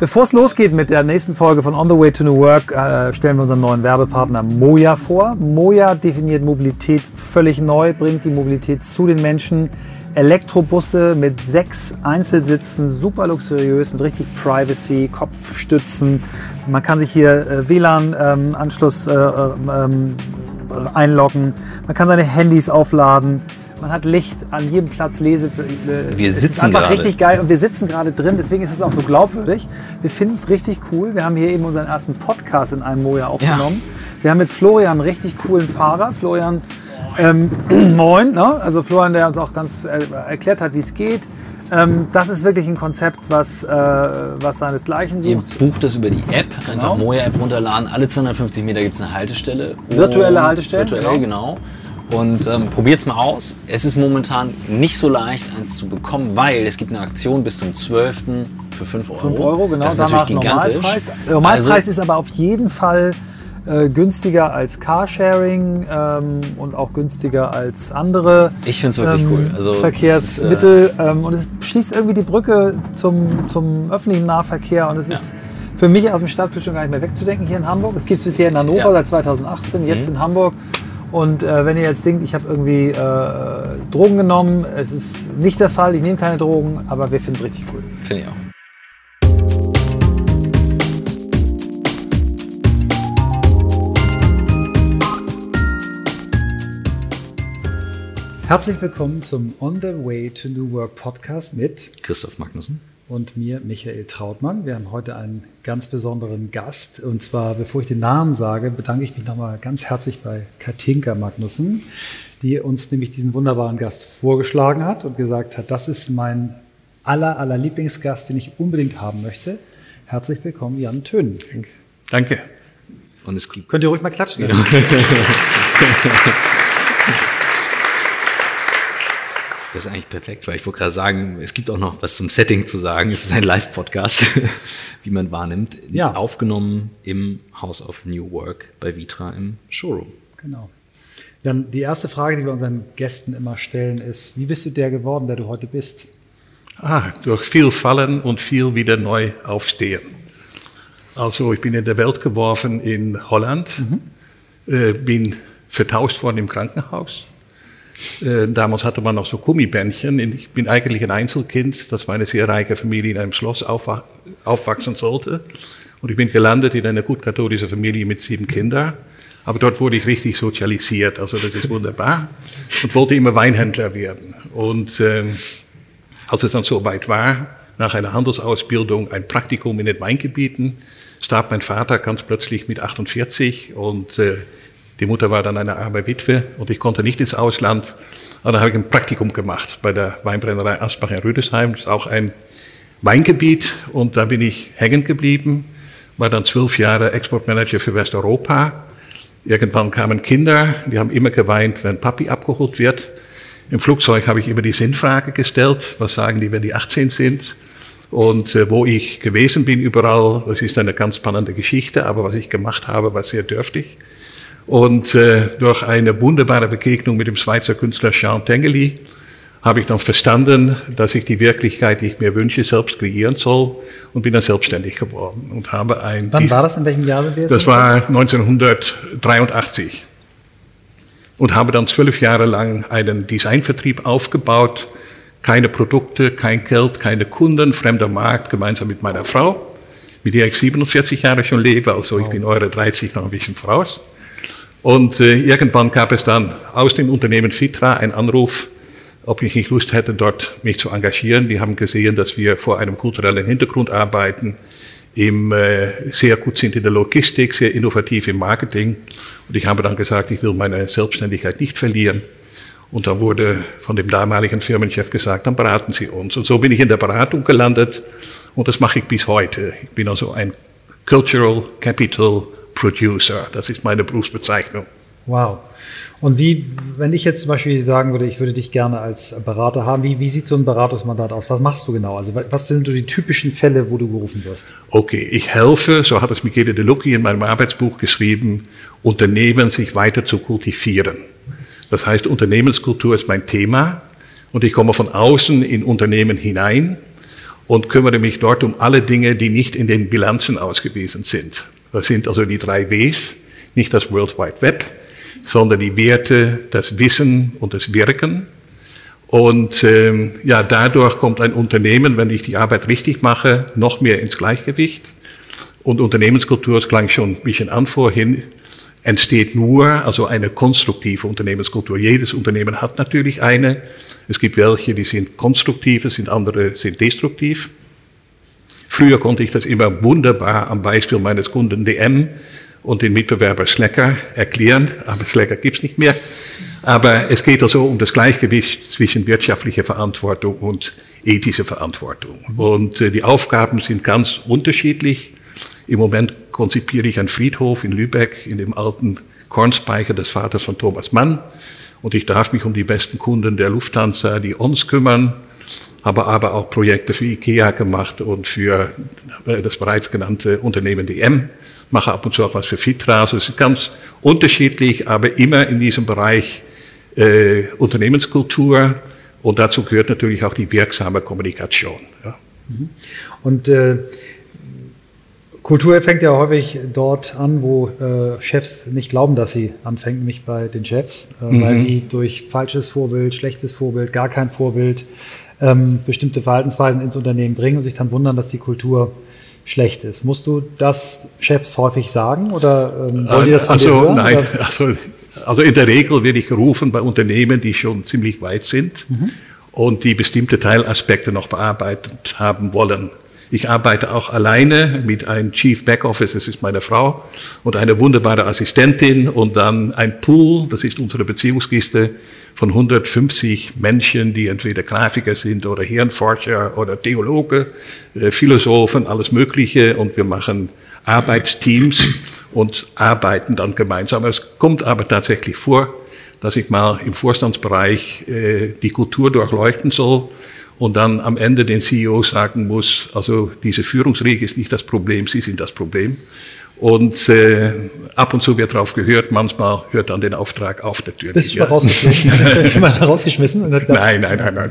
Bevor es losgeht mit der nächsten Folge von On the Way to New Work, äh, stellen wir unseren neuen Werbepartner Moja vor. Moja definiert Mobilität völlig neu, bringt die Mobilität zu den Menschen. Elektrobusse mit sechs Einzelsitzen, super luxuriös, mit richtig Privacy, Kopfstützen. Man kann sich hier äh, WLAN-Anschluss ähm, äh, ähm, einloggen. Man kann seine Handys aufladen. Man hat Licht an jedem Platz, Lese. Äh, wir sitzen es ist einfach gerade. richtig geil und wir sitzen gerade drin, deswegen ist es auch so glaubwürdig. Wir finden es richtig cool. Wir haben hier eben unseren ersten Podcast in einem Moja aufgenommen. Ja. Wir haben mit Florian einen richtig coolen Fahrer. Florian, ähm, moin, ne? also Florian, der uns auch ganz äh, erklärt hat, wie es geht. Ähm, das ist wirklich ein Konzept, was, äh, was seinesgleichen sucht. Ihr bucht das über die App, einfach genau. Moja-App runterladen. Alle 250 Meter gibt es eine Haltestelle. Virtuelle Haltestelle? Virtuell, genau. genau. Und ähm, probiert es mal aus. Es ist momentan nicht so leicht, eins zu bekommen, weil es gibt eine Aktion bis zum 12. für 5 Euro. 5 Euro, genau. Das ist natürlich gigantisch. Normalpreis, Normalpreis also, ist aber auf jeden Fall äh, günstiger als Carsharing ähm, und auch günstiger als andere ich find's wirklich ähm, cool. Also, Verkehrsmittel. Ist, äh, und es schließt irgendwie die Brücke zum, zum öffentlichen Nahverkehr und es ja. ist für mich auf dem Stadtbild schon gar nicht mehr wegzudenken hier in Hamburg. Es gibt es bisher in Hannover ja. seit 2018, jetzt mhm. in Hamburg. Und äh, wenn ihr jetzt denkt, ich habe irgendwie äh, Drogen genommen, es ist nicht der Fall, ich nehme keine Drogen, aber wir finden es richtig cool. Finde ich auch. Herzlich willkommen zum On the Way to New Work Podcast mit Christoph Magnussen und mir, Michael Trautmann. Wir haben heute einen ganz besonderen Gast. Und zwar, bevor ich den Namen sage, bedanke ich mich nochmal ganz herzlich bei Katinka Magnussen, die uns nämlich diesen wunderbaren Gast vorgeschlagen hat und gesagt hat, das ist mein aller, aller Lieblingsgast, den ich unbedingt haben möchte. Herzlich willkommen, Jan Tönen. Danke. Und es könnt ihr ruhig mal klatschen. Genau. Das ist eigentlich perfekt, weil ich wollte gerade sagen, es gibt auch noch was zum Setting zu sagen. Es ist ein Live-Podcast, wie man wahrnimmt. Ja. Aufgenommen im House of New Work bei Vitra im Showroom. Genau. Dann die erste Frage, die wir unseren Gästen immer stellen, ist: Wie bist du der geworden, der du heute bist? Ah, durch viel Fallen und viel wieder neu aufstehen. Also, ich bin in der Welt geworfen in Holland, mhm. äh, bin vertauscht worden im Krankenhaus äh, damals hatte man noch so Gummibändchen. Ich bin eigentlich ein Einzelkind, das war eine sehr reiche Familie in einem Schloss aufwach aufwachsen sollte. Und ich bin gelandet in einer gut katholische Familie mit sieben Kindern. Aber dort wurde ich richtig sozialisiert, also das ist wunderbar. Und wollte immer Weinhändler werden. Und äh, als es dann so weit war, nach einer Handelsausbildung, ein Praktikum in den Weingebieten, starb mein Vater ganz plötzlich mit 48 und äh, die Mutter war dann eine arme Witwe und ich konnte nicht ins Ausland. Aber dann habe ich ein Praktikum gemacht bei der Weinbrennerei Asbach in Rüdesheim. Das ist auch ein Weingebiet und da bin ich hängen geblieben. War dann zwölf Jahre Exportmanager für Westeuropa. Irgendwann kamen Kinder, die haben immer geweint, wenn Papi abgeholt wird. Im Flugzeug habe ich immer die Sinnfrage gestellt, was sagen die, wenn die 18 sind? Und äh, wo ich gewesen bin überall, das ist eine ganz spannende Geschichte, aber was ich gemacht habe, war sehr dürftig. Und äh, durch eine wunderbare Begegnung mit dem Schweizer Künstler Jean Tengeli habe ich dann verstanden, dass ich die Wirklichkeit, die ich mir wünsche, selbst kreieren soll und bin dann selbstständig geworden und habe ein. Wann war das? In welchem Jahr sind wir jetzt? Das war 1983 und habe dann zwölf Jahre lang einen Designvertrieb aufgebaut. Keine Produkte, kein Geld, keine Kunden, fremder Markt, gemeinsam mit meiner Frau, mit der ich 47 Jahre schon lebe. Also ich bin eure 30 noch ein bisschen voraus. Und äh, irgendwann gab es dann aus dem Unternehmen Fitra einen Anruf, ob ich nicht Lust hätte, dort mich zu engagieren. Die haben gesehen, dass wir vor einem kulturellen Hintergrund arbeiten, im, äh, sehr gut sind in der Logistik, sehr innovativ im Marketing. Und ich habe dann gesagt, ich will meine Selbstständigkeit nicht verlieren. Und dann wurde von dem damaligen Firmenchef gesagt, dann beraten Sie uns. Und so bin ich in der Beratung gelandet und das mache ich bis heute. Ich bin also ein Cultural Capital Producer. Das ist meine Berufsbezeichnung. Wow. Und wie, wenn ich jetzt zum Beispiel sagen würde, ich würde dich gerne als Berater haben, wie, wie sieht so ein Beratungsmandat aus? Was machst du genau? Also was sind so die typischen Fälle, wo du gerufen wirst? Okay, ich helfe, so hat es Michele De Lucchi in meinem Arbeitsbuch geschrieben, Unternehmen sich weiter zu kultivieren. Das heißt, Unternehmenskultur ist mein Thema und ich komme von außen in Unternehmen hinein und kümmere mich dort um alle Dinge, die nicht in den Bilanzen ausgewiesen sind. Das sind also die drei Ws, nicht das World Wide Web, sondern die Werte, das Wissen und das Wirken. Und ähm, ja, dadurch kommt ein Unternehmen, wenn ich die Arbeit richtig mache, noch mehr ins Gleichgewicht. Und Unternehmenskultur, das klang schon ein bisschen an vorhin, entsteht nur, also eine konstruktive Unternehmenskultur. Jedes Unternehmen hat natürlich eine. Es gibt welche, die sind konstruktiv, es sind andere, sind destruktiv. Früher konnte ich das immer wunderbar am Beispiel meines Kunden DM und den Mitbewerber Slacker erklären, aber Slacker gibt's nicht mehr. Aber es geht also um das Gleichgewicht zwischen wirtschaftlicher Verantwortung und ethischer Verantwortung. Und äh, die Aufgaben sind ganz unterschiedlich. Im Moment konzipiere ich einen Friedhof in Lübeck in dem alten Kornspeicher des Vaters von Thomas Mann. Und ich darf mich um die besten Kunden der Lufthansa, die uns kümmern, habe aber auch Projekte für IKEA gemacht und für äh, das bereits genannte Unternehmen DM. Mache ab und zu auch was für Fitra. Also es ist ganz unterschiedlich, aber immer in diesem Bereich äh, Unternehmenskultur. Und dazu gehört natürlich auch die wirksame Kommunikation. Ja. Mhm. Und äh, Kultur fängt ja häufig dort an, wo äh, Chefs nicht glauben, dass sie anfängt, nämlich bei den Chefs, äh, mhm. weil sie durch falsches Vorbild, schlechtes Vorbild, gar kein Vorbild ähm, bestimmte Verhaltensweisen ins Unternehmen bringen und sich dann wundern, dass die Kultur schlecht ist. Musst du das Chefs häufig sagen oder ähm, wollen die das von also, dir hören? Nein, also, also in der Regel werde ich gerufen bei Unternehmen, die schon ziemlich weit sind mhm. und die bestimmte Teilaspekte noch bearbeitet haben wollen. Ich arbeite auch alleine mit einem Chief Backoffice, das ist meine Frau, und eine wunderbare Assistentin und dann ein Pool, das ist unsere Beziehungskiste von 150 Menschen, die entweder Grafiker sind oder Hirnforscher oder Theologe, äh, Philosophen, alles Mögliche und wir machen Arbeitsteams und arbeiten dann gemeinsam. Es kommt aber tatsächlich vor, dass ich mal im Vorstandsbereich äh, die Kultur durchleuchten soll und dann am Ende den CEO sagen muss, also diese Führungsriege ist nicht das Problem, Sie sind das Problem. Und äh, ab und zu wird drauf gehört, manchmal hört dann den Auftrag auf natürlich. Bist du schon mal rausgeschmissen? mal rausgeschmissen? nein, nein, nein, nein.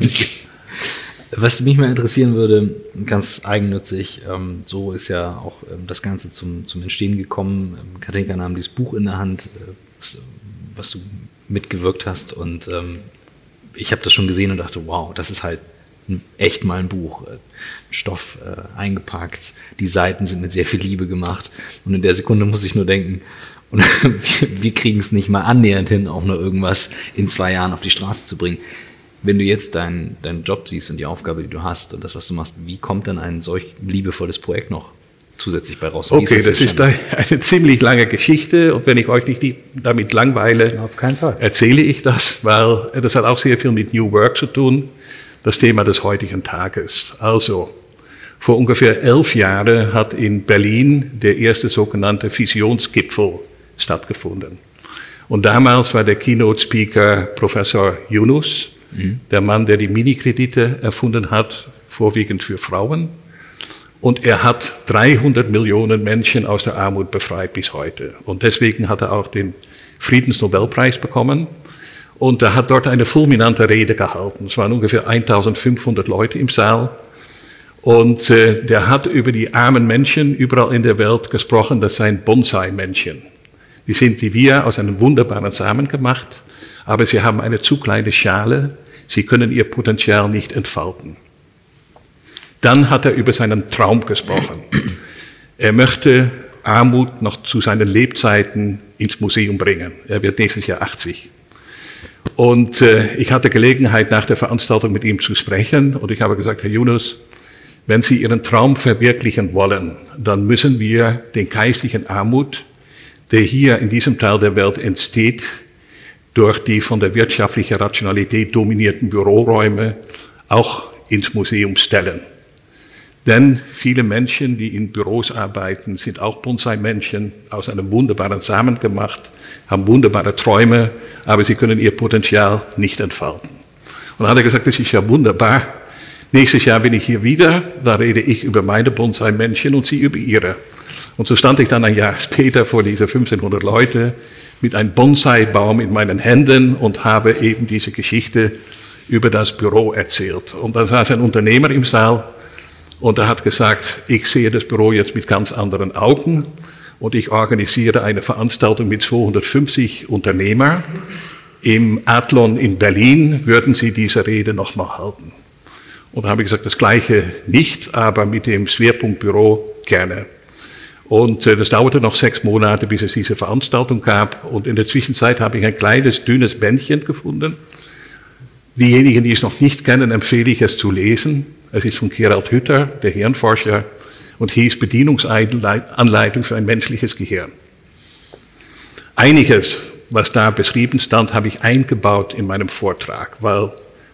Was mich mal interessieren würde, ganz eigennützig, ähm, so ist ja auch ähm, das Ganze zum, zum Entstehen gekommen. Ähm, Katinka nahm dieses Buch in der Hand, äh, was, was, du mitgewirkt hast und ähm, ich habe das schon gesehen und dachte, wow, das ist halt echt mal ein Buch. Äh, Stoff äh, eingepackt, die Seiten sind mit sehr viel Liebe gemacht. Und in der Sekunde muss ich nur denken, und wir, wir kriegen es nicht mal annähernd hin, auch nur irgendwas in zwei Jahren auf die Straße zu bringen. Wenn du jetzt deinen deinen Job siehst und die Aufgabe, die du hast und das, was du machst, wie kommt dann ein solch liebevolles Projekt noch zusätzlich bei raus? okay, ist das, das ist eine ziemlich lange Geschichte und wenn ich euch nicht damit langweile, Auf keinen Fall. erzähle ich das, weil das hat auch sehr viel mit New Work zu tun das Thema des heutigen Tages. Also, vor ungefähr elf Jahren hat in Berlin der erste sogenannte Visionsgipfel stattgefunden. Und damals war der Keynote-Speaker Professor Yunus, mhm. der Mann, der die Minikredite erfunden hat, vorwiegend für Frauen. Und er hat 300 Millionen Menschen aus der Armut befreit bis heute. Und deswegen hat er auch den Friedensnobelpreis bekommen. Und er hat dort eine fulminante Rede gehalten. Es waren ungefähr 1500 Leute im Saal. Und äh, der hat über die armen Menschen überall in der Welt gesprochen. Das seien Bonsai-Menschen. Die sind wie wir aus einem wunderbaren Samen gemacht, aber sie haben eine zu kleine Schale. Sie können ihr Potenzial nicht entfalten. Dann hat er über seinen Traum gesprochen. Er möchte Armut noch zu seinen Lebzeiten ins Museum bringen. Er wird nächstes Jahr 80. Und äh, ich hatte Gelegenheit, nach der Veranstaltung mit ihm zu sprechen. Und ich habe gesagt, Herr Yunus, wenn Sie Ihren Traum verwirklichen wollen, dann müssen wir den geistlichen Armut, der hier in diesem Teil der Welt entsteht, durch die von der wirtschaftlichen Rationalität dominierten Büroräume auch ins Museum stellen. Denn viele Menschen, die in Büros arbeiten, sind auch Bonsai-Menschen, aus einem wunderbaren Samen gemacht, haben wunderbare Träume, aber sie können ihr Potenzial nicht entfalten. Und dann hat er gesagt, das ist ja wunderbar. Nächstes Jahr bin ich hier wieder, da rede ich über meine Bonsai-Menschen und sie über ihre. Und so stand ich dann ein Jahr später vor diese 1500 Leute mit einem Bonsai-Baum in meinen Händen und habe eben diese Geschichte über das Büro erzählt. Und da saß ein Unternehmer im Saal Und er hat gesagt, ich sehe das Büro jetzt mit ganz anderen Augen und ich organisiere eine Veranstaltung mit 250 Unternehmern. Im Adlon in Berlin würden Sie diese Rede nochmal halten. Und da habe ich gesagt, das Gleiche nicht, aber mit dem Schwerpunktbüro gerne. Und äh, das dauerte noch sechs Monate, bis es diese Veranstaltung gab. Und in der Zwischenzeit habe ich ein kleines, dünnes Bändchen gefunden. Diejenigen, die es noch nicht kennen, empfehle ich es zu lesen. Es ist von Gerald Hütter, der Hirnforscher, und hieß Bedienungsanleitung für ein menschliches Gehirn. Einiges, was da beschrieben stand, habe ich eingebaut in meinem Vortrag, weil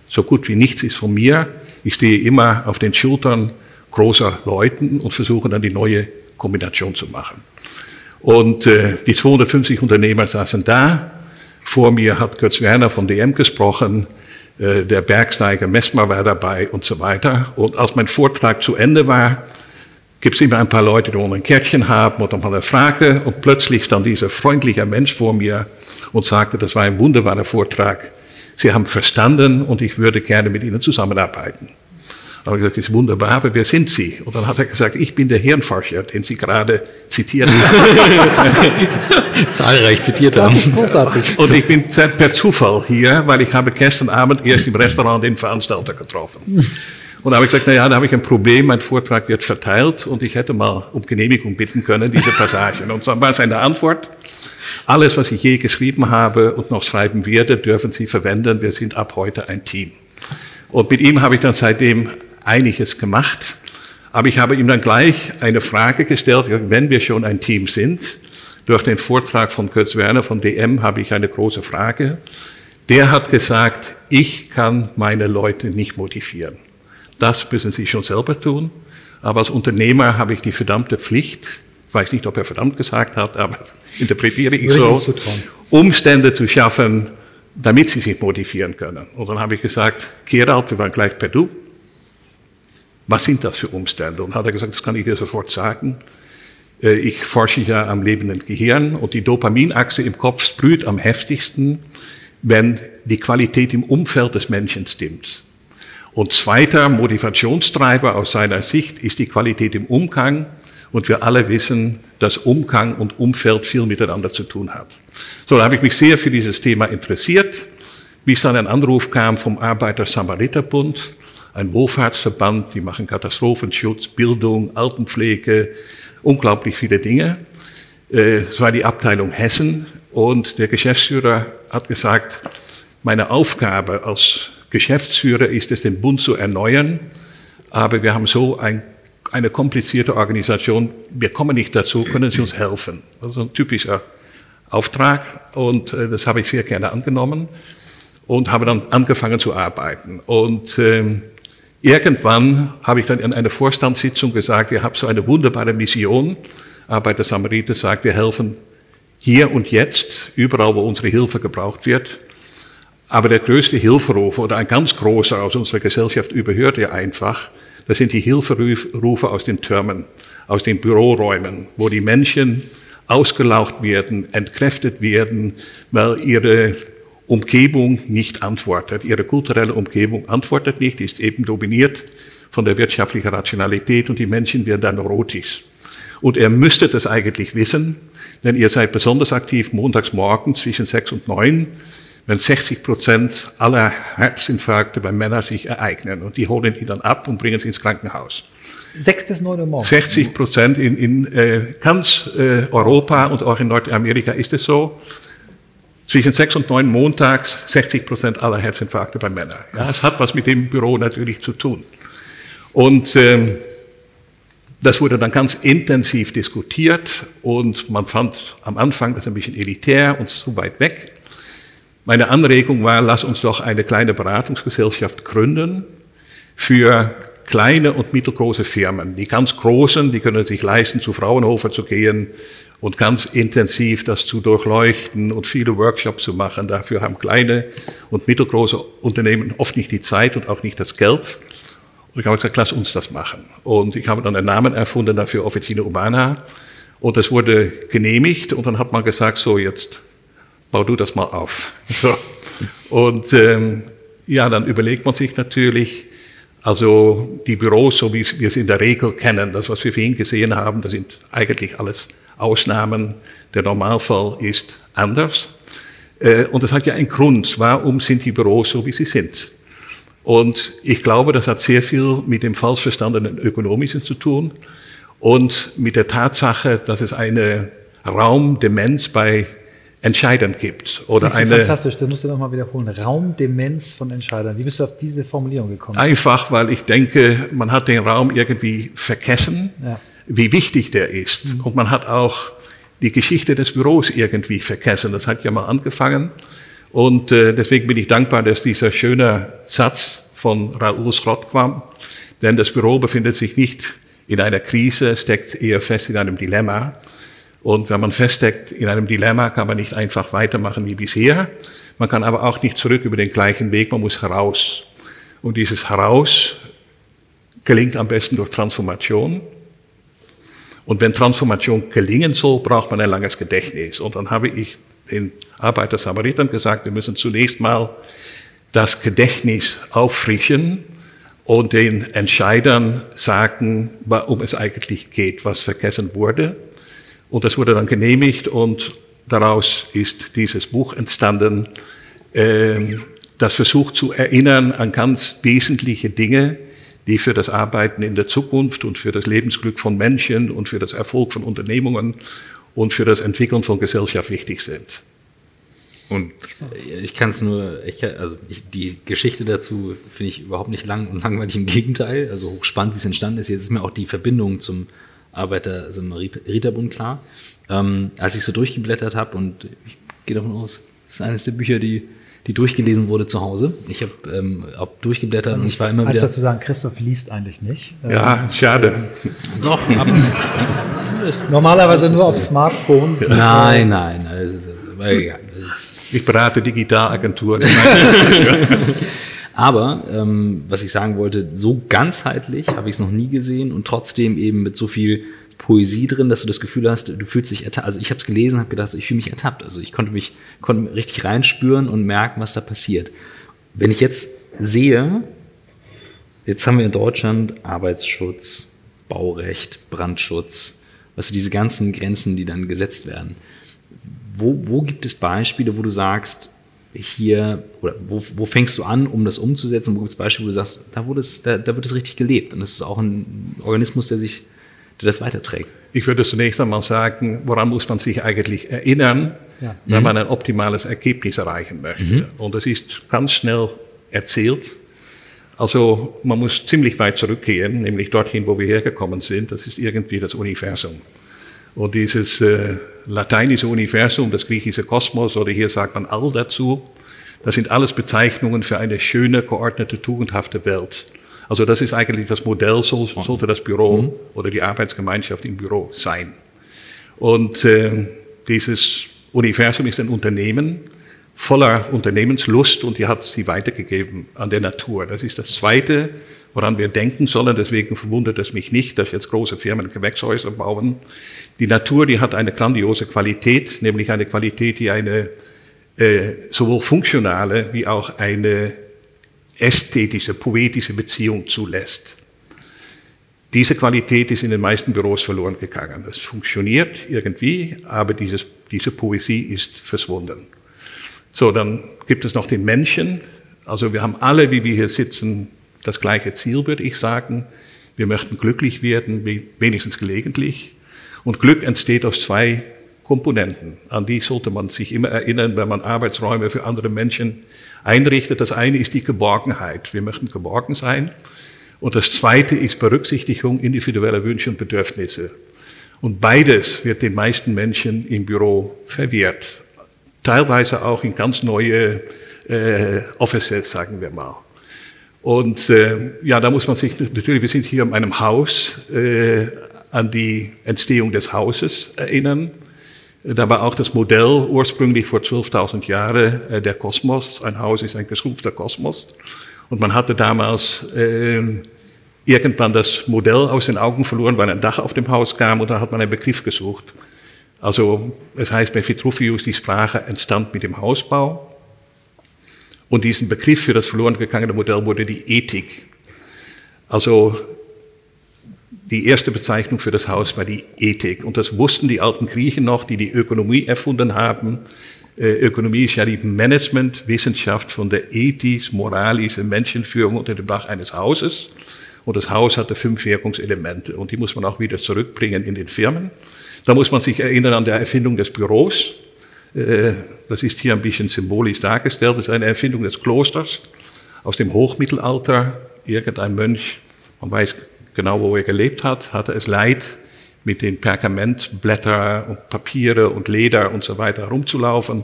so gut wie nichts ist von mir. Ich stehe immer auf den Schultern großer Leuten und versuche dann die neue Kombination zu machen. Und äh, die 250 Unternehmer saßen da. Vor mir hat Götz Werner von DM gesprochen. Äh, der Bergsteiger Messmer war dabei und so weiter. Und als mein Vortrag zu Ende war, gibt es immer ein paar Leute, die ein Kärtchen haben oder mal eine Frage. Und plötzlich stand dieser freundliche Mensch vor mir und sagte, das war ein wunderbarer Vortrag. Sie haben verstanden und ich würde gerne mit Ihnen zusammenarbeiten. Habe ich gesagt, das ist wunderbar, aber wer sind Sie? Und dann hat er gesagt, ich bin der Hirnforscher, den Sie gerade zitiert haben. Zahlreich zitiert haben. Das ist großartig. Und ich bin per Zufall hier, weil ich habe gestern Abend erst im Restaurant den Veranstalter getroffen. Und da habe ich gesagt, na ja, da habe ich ein Problem, mein Vortrag wird verteilt und ich hätte mal um Genehmigung bitten können, diese Passagen. Und dann war seine Antwort, alles, was ich je geschrieben habe und noch schreiben werde, dürfen Sie verwenden. Wir sind ab heute ein Team. Und mit ihm habe ich dann seitdem einiges gemacht. Aber ich habe ihm dann gleich eine Frage gestellt, wenn wir schon ein Team sind. Durch den Vortrag von Kurt Werner von DM habe ich eine große Frage. Der hat gesagt, ich kann meine Leute nicht motivieren. Das müssen sie schon selber tun. Aber als Unternehmer habe ich die verdammte Pflicht, ich weiß nicht, ob er verdammt gesagt hat, aber interpretiere ich so, Umstände zu schaffen, damit sie sich motivieren können. Und dann habe ich gesagt, Gerald, wir waren gleich per Du, was sind das für Umstände? Und hat er gesagt, das kann ich dir sofort sagen. Äh, ich forsche ja am lebenden Gehirn und die Dopaminachse im Kopf sprüht am heftigsten, wenn die Qualität im Umfeld des Menschen stimmt. Und zweiter Motivationstreiber aus seiner Sicht ist die Qualität im Umgang. Und wir alle wissen, dass Umgang und Umfeld viel miteinander zu tun hat. So, da habe ich mich sehr für dieses Thema interessiert, bis dann ein Anruf kam vom Arbeiter-Samariter-Bund ein Wohlfahrtsverband, die machen Katastrophenschutz, Bildung, Altenpflege, unglaublich viele Dinge. Es war die Abteilung Hessen und der Geschäftsführer hat gesagt, meine Aufgabe als Geschäftsführer ist es, den Bund zu erneuern, aber wir haben so ein, eine komplizierte Organisation, wir kommen nicht dazu, können Sie uns helfen? Also ein typischer Auftrag und das habe ich sehr gerne angenommen und habe dann angefangen zu arbeiten. Und ähm, Irgendwann habe ich dann in einer Vorstandssitzung gesagt, ihr habt so eine wunderbare Mission. Arbeiter Samariter sagt, wir helfen hier und jetzt, überall, wo unsere Hilfe gebraucht wird. Aber der größte Hilferuf oder ein ganz großer aus unserer Gesellschaft überhört ihr einfach, das sind die Hilferufe aus den Türmen, aus den Büroräumen, wo die Menschen ausgelaucht werden, entkräftet werden, weil ihre Umgebung nicht antwortet. Ihre kulturelle Umgebung antwortet nicht, ist eben dominiert von der wirtschaftlichen Rationalität und die Menschen werden dann neurotisch. Und er müsste das eigentlich wissen, denn ihr seid besonders aktiv montags morgen zwischen sechs und neun, wenn 60 Prozent aller Herzinfarkte bei Männern sich ereignen. Und die holen die dann ab und bringen sie ins Krankenhaus. Sechs bis neun Uhr morgens? 60 Prozent in, in äh, ganz äh, Europa und auch in Nordamerika ist es so. Zwischen sechs und neun montags 60 Prozent aller Herzinfarkte bei Männern. Ja, es hat was mit dem Büro natürlich zu tun. Und ähm, das wurde dann ganz intensiv diskutiert und man fand am Anfang das ein bisschen elitär und zu weit weg. Meine Anregung war, lass uns doch eine kleine Beratungsgesellschaft gründen für kleine und mittelgroße Firmen. Die ganz großen, die können sich leisten, zu Fraunhofer zu gehen und ganz intensiv das zu durchleuchten und viele Workshops zu machen. Dafür haben kleine und mittelgroße Unternehmen oft nicht die Zeit und auch nicht das Geld. Und ich habe gesagt, lass uns das machen. Und ich habe dann einen Namen erfunden dafür, Officina Urbana. Und das wurde genehmigt und dann hat man gesagt, so jetzt bau du das mal auf. So. Und ähm, ja, dann überlegt man sich natürlich, Also die Büros, so wie wir es in der Regel kennen, das, was wir vorhin gesehen haben, das sind eigentlich alles Ausnahmen. Der Normalfall ist anders. Äh, und das hat ja einen Grund. Warum sind die Büros so, wie sie sind? Und ich glaube, das hat sehr viel mit dem falsch verstandenen Ökonomischen zu tun und mit der Tatsache, dass es eine Raumdemenz bei Entscheidern gibt. Oder das ist eine, fantastisch, das musst du nochmal wiederholen. Raumdemenz von Entscheidern. Wie bist du auf diese Formulierung gekommen? Einfach, weil ich denke, man hat den Raum irgendwie vergessen, ja. wie wichtig der ist. Mhm. Und man hat auch die Geschichte des Büros irgendwie vergessen. Das hat ja mal angefangen. Und äh, deswegen bin ich dankbar, dass dieser schöne Satz von Raoul Schrott kam. Denn das Büro befindet sich nicht in einer Krise, steckt eher fest in einem Dilemma. Und wenn man feststeckt in einem Dilemma, kann man nicht einfach weitermachen wie bisher. Man kann aber auch nicht zurück über den gleichen Weg, man muss heraus. Und dieses Heraus gelingt am besten durch Transformation. Und wenn Transformation gelingen soll, braucht man ein langes Gedächtnis. Und dann habe ich den Arbeiter-Samaritern gesagt, wir müssen zunächst mal das Gedächtnis auffrischen und den Entscheidern sagen, worum es eigentlich geht, was vergessen wurde. Und das wurde dann genehmigt und daraus ist dieses Buch entstanden, äh, das versucht zu erinnern an ganz wesentliche Dinge, die für das Arbeiten in der Zukunft und für das Lebensglück von Menschen und für das Erfolg von Unternehmungen und für das Entwickeln von Gesellschaft wichtig sind. Und ich kann es nur, ich also ich, die Geschichte dazu finde ich überhaupt nicht lang und langweilig, im Gegenteil, also hochspannend, wie es entstanden ist. Jetzt ist mir auch die Verbindung zum Arbeiter-Samariterbund also klar. Ähm, als ich so durchgeblättert habe und ich gehe davon aus, es ist eines der Bücher, die, die durchgelesen wurde zu Hause. Ich habe ähm, auch durchgeblättert und ich war immer wieder. Als dazu sagen, Christoph liest eigentlich nicht. Ja, ähm, schade. Doch. Normalerweise nur auf Smartphone. Nein, nein. Also, ja, ich berate Digitalagenturen. Aber ähm, was ich sagen wollte, so ganzheitlich habe ich es noch nie gesehen und trotzdem eben mit so viel Poesie drin, dass du das Gefühl hast, du fühlst dich ertappt. Also ich habe es gelesen, habe gedacht, ich fühle mich ertappt. Also ich konnte mich konnte richtig reinspüren und merken, was da passiert. Wenn ich jetzt sehe, jetzt haben wir in Deutschland Arbeitsschutz, Baurecht, Brandschutz, also diese ganzen Grenzen, die dann gesetzt werden. Wo, wo gibt es Beispiele, wo du sagst, hier, oder wo, wo fängst du an, um das umzusetzen? Wo gibt es Beispiele, wo du sagst, da, wurde es, da, da wird es richtig gelebt und das ist auch ein Organismus, der sich, der das weiterträgt? Ich würde zunächst einmal sagen, woran muss man sich eigentlich erinnern, ja. wenn mhm. man ein optimales Ergebnis erreichen möchte? Mhm. Und das ist ganz schnell erzählt. Also man muss ziemlich weit zurückgehen, nämlich dorthin, wo wir hergekommen sind. Das ist irgendwie das Universum. Und dieses äh, lateinische Universum, das griechische Kosmos oder hier sagt man All dazu, das sind alles Bezeichnungen für eine schöne, geordnete, tugendhafte Welt. Also das ist eigentlich das Modell, soll, sollte das Büro mhm. oder die Arbeitsgemeinschaft im Büro sein. Und äh, dieses Universum ist ein Unternehmen voller Unternehmenslust und die hat sie weitergegeben an der Natur. Das ist das Zweite, woran wir denken sollen. Deswegen verwundert es mich nicht, dass jetzt große Firmen Gewächshäuser bauen. Die Natur, die hat eine grandiose Qualität, nämlich eine Qualität, die eine äh, sowohl funktionale wie auch eine ästhetische, poetische Beziehung zulässt. Diese Qualität ist in den meisten Büros verloren gegangen. Es funktioniert irgendwie, aber dieses, diese Poesie ist verschwunden. So, dann gibt es noch den Menschen. Also wir haben alle, wie wir hier sitzen, das gleiche Ziel, würde ich sagen. Wir möchten glücklich werden, wenigstens gelegentlich. Und Glück entsteht aus zwei Komponenten. An die sollte man sich immer erinnern, wenn man Arbeitsräume für andere Menschen einrichtet. Das eine ist die Geborgenheit. Wir möchten geborgen sein. Und das zweite ist Berücksichtigung individueller Wünsche und Bedürfnisse. Und beides wird den meisten Menschen im Büro verwehrt. Teilweise auch in ganz neue äh, Offices, sagen wir mal. Und äh, ja, da muss man sich natürlich, wir sind hier in einem Haus, äh, an die Entstehung des Hauses erinnern. Da war auch das Modell ursprünglich vor 12.000 Jahren äh, der Kosmos. Ein Haus ist ein geschrumpfter Kosmos. Und man hatte damals äh, irgendwann das Modell aus den Augen verloren, weil ein Dach auf dem Haus kam und da hat man einen Begriff gesucht. Also es heißt bei Vitruvius, die Sprache entstand mit dem Hausbau. Und diesen Begriff für das verloren gegangene Modell wurde die Ethik. Also die erste Bezeichnung für das Haus war die Ethik. Und das wussten die alten Griechen noch, die die Ökonomie erfunden haben. Äh, Ökonomie ist ja die Managementwissenschaft von der ethisch-moralischen Menschenführung unter dem Dach eines Hauses. Und das Haus hatte fünf Wirkungselemente und die muss man auch wieder zurückbringen in den Firmen. Da muss man sich erinnern an der Erfindung des Büros. Äh, das ist hier ein bisschen symbolisch dargestellt. Das ist eine Erfindung des Klosters aus dem Hochmittelalter. Irgendein Mönch, man weiß genau, wo er gelebt hat, hatte es leid, mit den Pergamentblätter und Papiere und Leder und so weiter rumzulaufen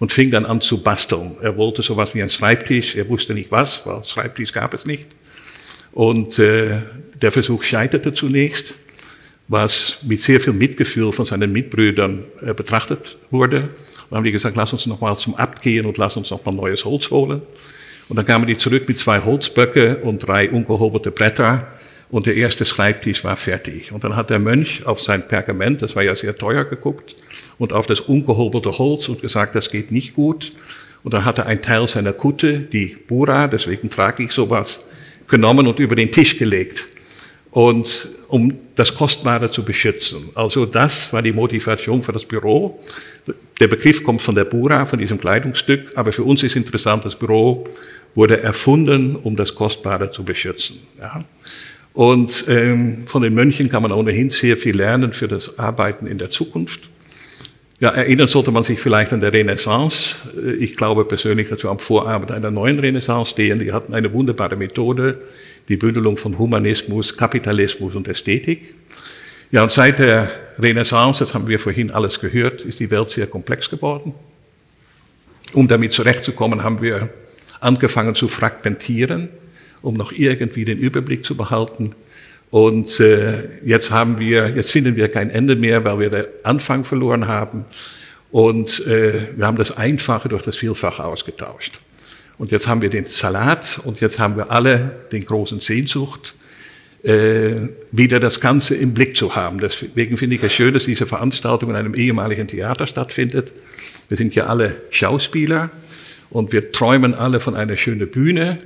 und fing dann an zu basteln. Er wollte sowas wie ein Schreibtisch, er wusste nicht was, weil Schreibtisch gab es nicht. Und äh, der Versuch scheiterte zunächst, was mit sehr viel Mitgefühl von seinen Mitbrüdern äh, betrachtet wurde. Dann haben die gesagt, lass uns nochmal zum Abt gehen und lass uns nochmal neues Holz holen. Und dann kamen die zurück mit zwei Holzböcke und drei ungehobelte Bretter und der erste Schreibtisch war fertig. Und dann hat der Mönch auf sein Pergament, das war ja sehr teuer, geguckt und auf das ungehobelte Holz und gesagt, das geht nicht gut. Und dann hat er einen Teil seiner Kutte, die Bura, deswegen trage ich sowas, genommen und über den Tisch gelegt. Und um das Kostbare zu beschützen. Also das war die Motivation für das Büro. Der Begriff kommt von der Bura, von diesem Kleidungsstück, aber für uns ist interessant, das Büro wurde erfunden, um das Kostbare zu beschützen. Ja. Und ähm, von den Mönchen kann man ohnehin sehr viel lernen für das Arbeiten in der Zukunft. Ja, erinnern sollte man sich vielleicht an der Renaissance. Äh, ich glaube persönlich, dass wir am Vorabend einer neuen Renaissance stehen. Die hatten eine wunderbare Methode, die Bündelung von Humanismus, Kapitalismus und Ästhetik. Ja, und seit der Renaissance, das haben wir vorhin alles gehört, ist die Welt sehr komplex geworden. Um damit zurechtzukommen, haben wir angefangen zu fragmentieren um noch irgendwie den Überblick zu behalten. Und äh, jetzt haben wir, jetzt finden wir kein Ende mehr, weil wir den Anfang verloren haben. Und äh, wir haben das Einfache durch das Vielfache ausgetauscht. Und jetzt haben wir den Salat und jetzt haben wir alle den großen Sehnsucht, äh, wieder das Ganze im Blick zu haben. Deswegen finde ich es schön, dass diese Veranstaltung in einem ehemaligen Theater stattfindet. Wir sind ja alle Schauspieler und wir träumen alle von einer schönen Bühne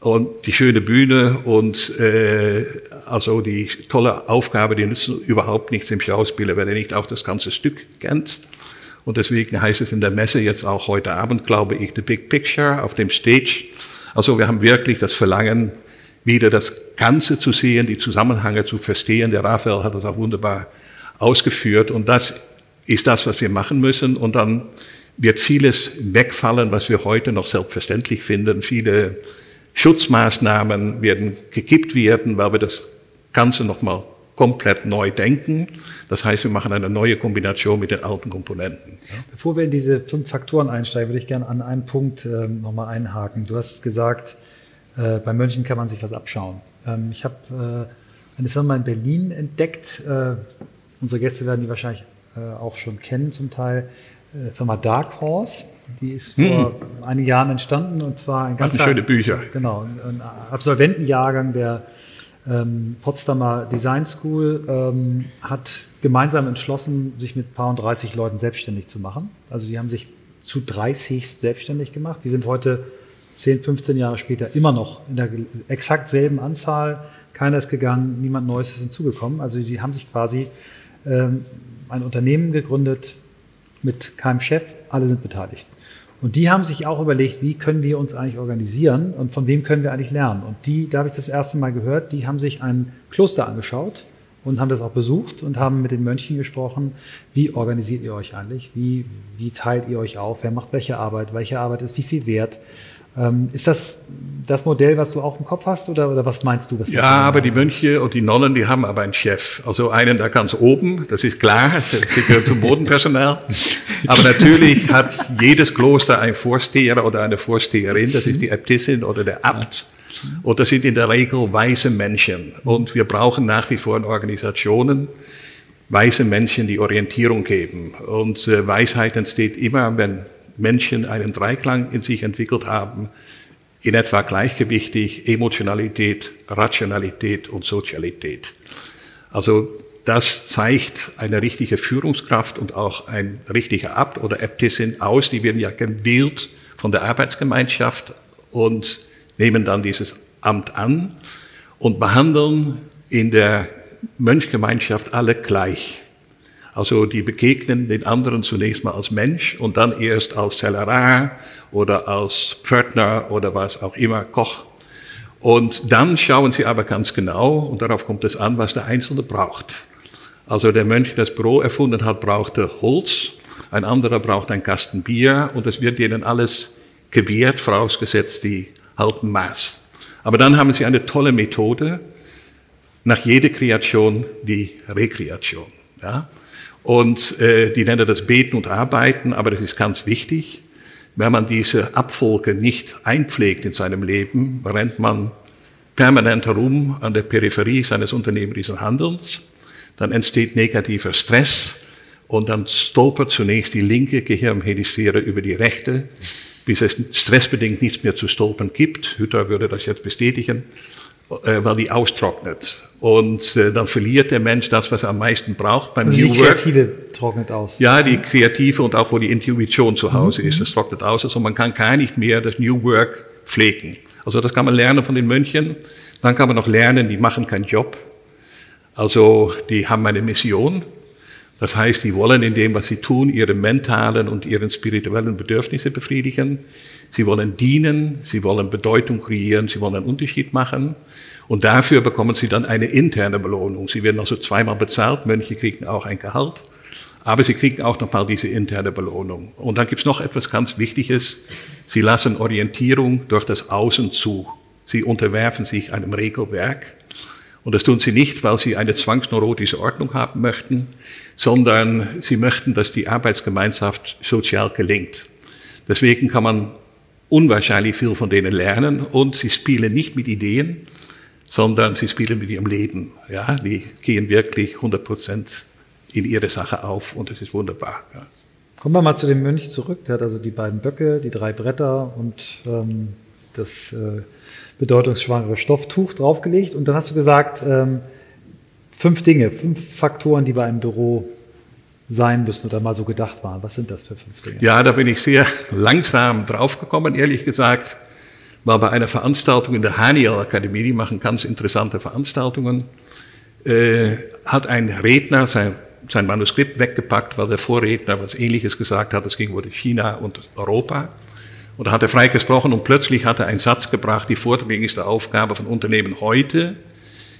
und die schöne Bühne und äh, also die tolle Aufgabe, die nützen überhaupt nichts im Schauspieler, wenn er nicht auch das ganze Stück kennt. Und deswegen heißt es in der Messe jetzt auch heute Abend, glaube ich, The Big Picture auf dem Stage. Also wir haben wirklich das Verlangen, wieder das Ganze zu sehen, die Zusammenhänge zu verstehen. Der Raphael hat das auch wunderbar ausgeführt. Und das ist das, was wir machen müssen. Und dann wird vieles wegfallen, was wir heute noch selbstverständlich finden. Viele Schutzmaßnahmen werden gekippt werden, weil wir das Ganze nochmal komplett neu denken. Das heißt, wir machen eine neue Kombination mit den alten Komponenten. Bevor wir in diese fünf Faktoren einsteigen, würde ich gerne an einem Punkt äh, nochmal einhaken. Du hast gesagt, äh, bei München kann man sich was abschauen. Ähm, ich habe äh, eine Firma in Berlin entdeckt. Äh, unsere Gäste werden die wahrscheinlich äh, auch schon kennen zum Teil. Äh, Firma Dark Horse. Die ist vor hm. einigen Jahren entstanden und zwar ein ganz schöne Bücher. Genau, ein Absolventenjahrgang der ähm, Potsdamer Design School ähm, hat gemeinsam entschlossen, sich mit ein paar und 30 Leuten selbstständig zu machen. Also die haben sich zu 30 selbstständig gemacht. Die sind heute 10, 15 Jahre später immer noch in der exakt selben Anzahl. Keiner ist gegangen, niemand Neues ist hinzugekommen. Also die haben sich quasi ähm, ein Unternehmen gegründet mit keinem Chef, alle sind beteiligt. Und die haben sich auch überlegt, wie können wir uns eigentlich organisieren und von wem können wir eigentlich lernen. Und die, da habe ich das erste Mal gehört, die haben sich ein Kloster angeschaut und haben das auch besucht und haben mit den Mönchen gesprochen, wie organisiert ihr euch eigentlich, wie, wie teilt ihr euch auf, wer macht welche Arbeit, welche Arbeit ist wie viel wert. Ähm, ist das das Modell, was du auch im Kopf hast oder, oder was meinst du? Was ja, aber die Mönche und die Nonnen, die haben aber einen Chef. Also einen da ganz oben, das ist klar, sie gehört zum Bodenpersonal. Aber natürlich hat jedes Kloster einen Vorsteher oder eine Vorsteherin, das ist die Äbtissin oder der Abt. Und das sind in der Regel weise Menschen. Und wir brauchen nach wie vor in Organisationen weise Menschen, die Orientierung geben. Und äh, Weisheit entsteht immer, wenn Menschen einen Dreiklang in sich entwickelt haben, in etwa gleichgewichtig Emotionalität, Rationalität und Sozialität. Also das zeigt eine richtige Führungskraft und auch ein richtiger Abt oder Äbtissin aus. Die werden ja gewählt von der Arbeitsgemeinschaft und nehmen dann dieses Amt an. und behandeln in der Mönchgemeinschaft alle gleich. Also die begegnen den anderen zunächst mal als Mensch und dann erst als Zellerar oder als Pförtner oder was auch immer, Koch. Und dann schauen sie aber ganz genau, und darauf kommt es an, was der Einzelne braucht. Also der Mönch, der das Büro erfunden hat, brauchte Holz, ein anderer braucht ein Kasten Bier und es wird denen alles gewährt, vorausgesetzt, die halten Maß. Aber dann haben sie eine tolle Methode, nach jeder Kreation die Rekreation. Ja? Und äh, die nennen das Beten und Arbeiten, aber das ist ganz wichtig. Wenn man diese Abfolge nicht einpflegt in seinem Leben, rennt man permanent herum an der Peripherie seines unternehmerischen Handelns. Dann entsteht negativer Stress und dann stolpert zunächst die linke Gehirnhemisphäre über die rechte, bis es stressbedingt nichts mehr zu stolpern gibt. Hütter würde das jetzt bestätigen, weil die austrocknet. Und äh, dann verliert der Mensch das, was er am meisten braucht. Beim also New die Kreative Work. trocknet aus. Ja, die Kreative und auch wo die Intuition zu Hause mhm. ist, das trocknet aus. Also man kann gar nicht mehr das New Work pflegen. Also das kann man lernen von den Mönchen. Dann kann man noch lernen, die machen keinen Job. Also die haben eine Mission. Das heißt, die wollen in dem, was sie tun, ihre mentalen und ihren spirituellen Bedürfnisse befriedigen. Sie wollen dienen, sie wollen Bedeutung kreieren, sie wollen einen Unterschied machen. Und dafür bekommen sie dann eine interne Belohnung. Sie werden also zweimal bezahlt, Mönche kriegen auch ein Gehalt, aber sie kriegen auch nochmal diese interne Belohnung. Und dann gibt's noch etwas ganz Wichtiges. Sie lassen Orientierung durch das Außen zu. Sie unterwerfen sich einem Regelwerk. Und das tun sie nicht, weil sie eine zwangsneurotische Ordnung haben möchten, sondern sie möchten, dass die Arbeitsgemeinschaft sozial gelingt. Deswegen kann man unwahrscheinlich viel von denen lernen und sie spielen nicht mit Ideen, sondern sie spielen mit ihrem Leben. Ja, die gehen wirklich 100 Prozent in ihre Sache auf und das ist wunderbar. Ja. Kommen wir mal zu dem Mönch zurück. Der hat also die beiden Böcke, die drei Bretter und ähm, das äh, bedeutungsschwangere Stofftuch draufgelegt. Und dann hast du gesagt, ähm, fünf Dinge, fünf Faktoren, die bei einem Büro sein müssen oder mal so gedacht waren. Was sind das für fünf Dinge? Ja, da bin ich sehr langsam draufgekommen, ehrlich gesagt. War bei einer Veranstaltung in der Haniel Akademie, die machen ganz interessante Veranstaltungen, äh, hat ein Redner sein, sein Manuskript weggepackt, weil der Vorredner was Ähnliches gesagt hat. Es ging um China und Europa. Da hat er frei gesprochen und plötzlich hat er einen Satz gebracht, die vordringlichste Aufgabe von Unternehmen heute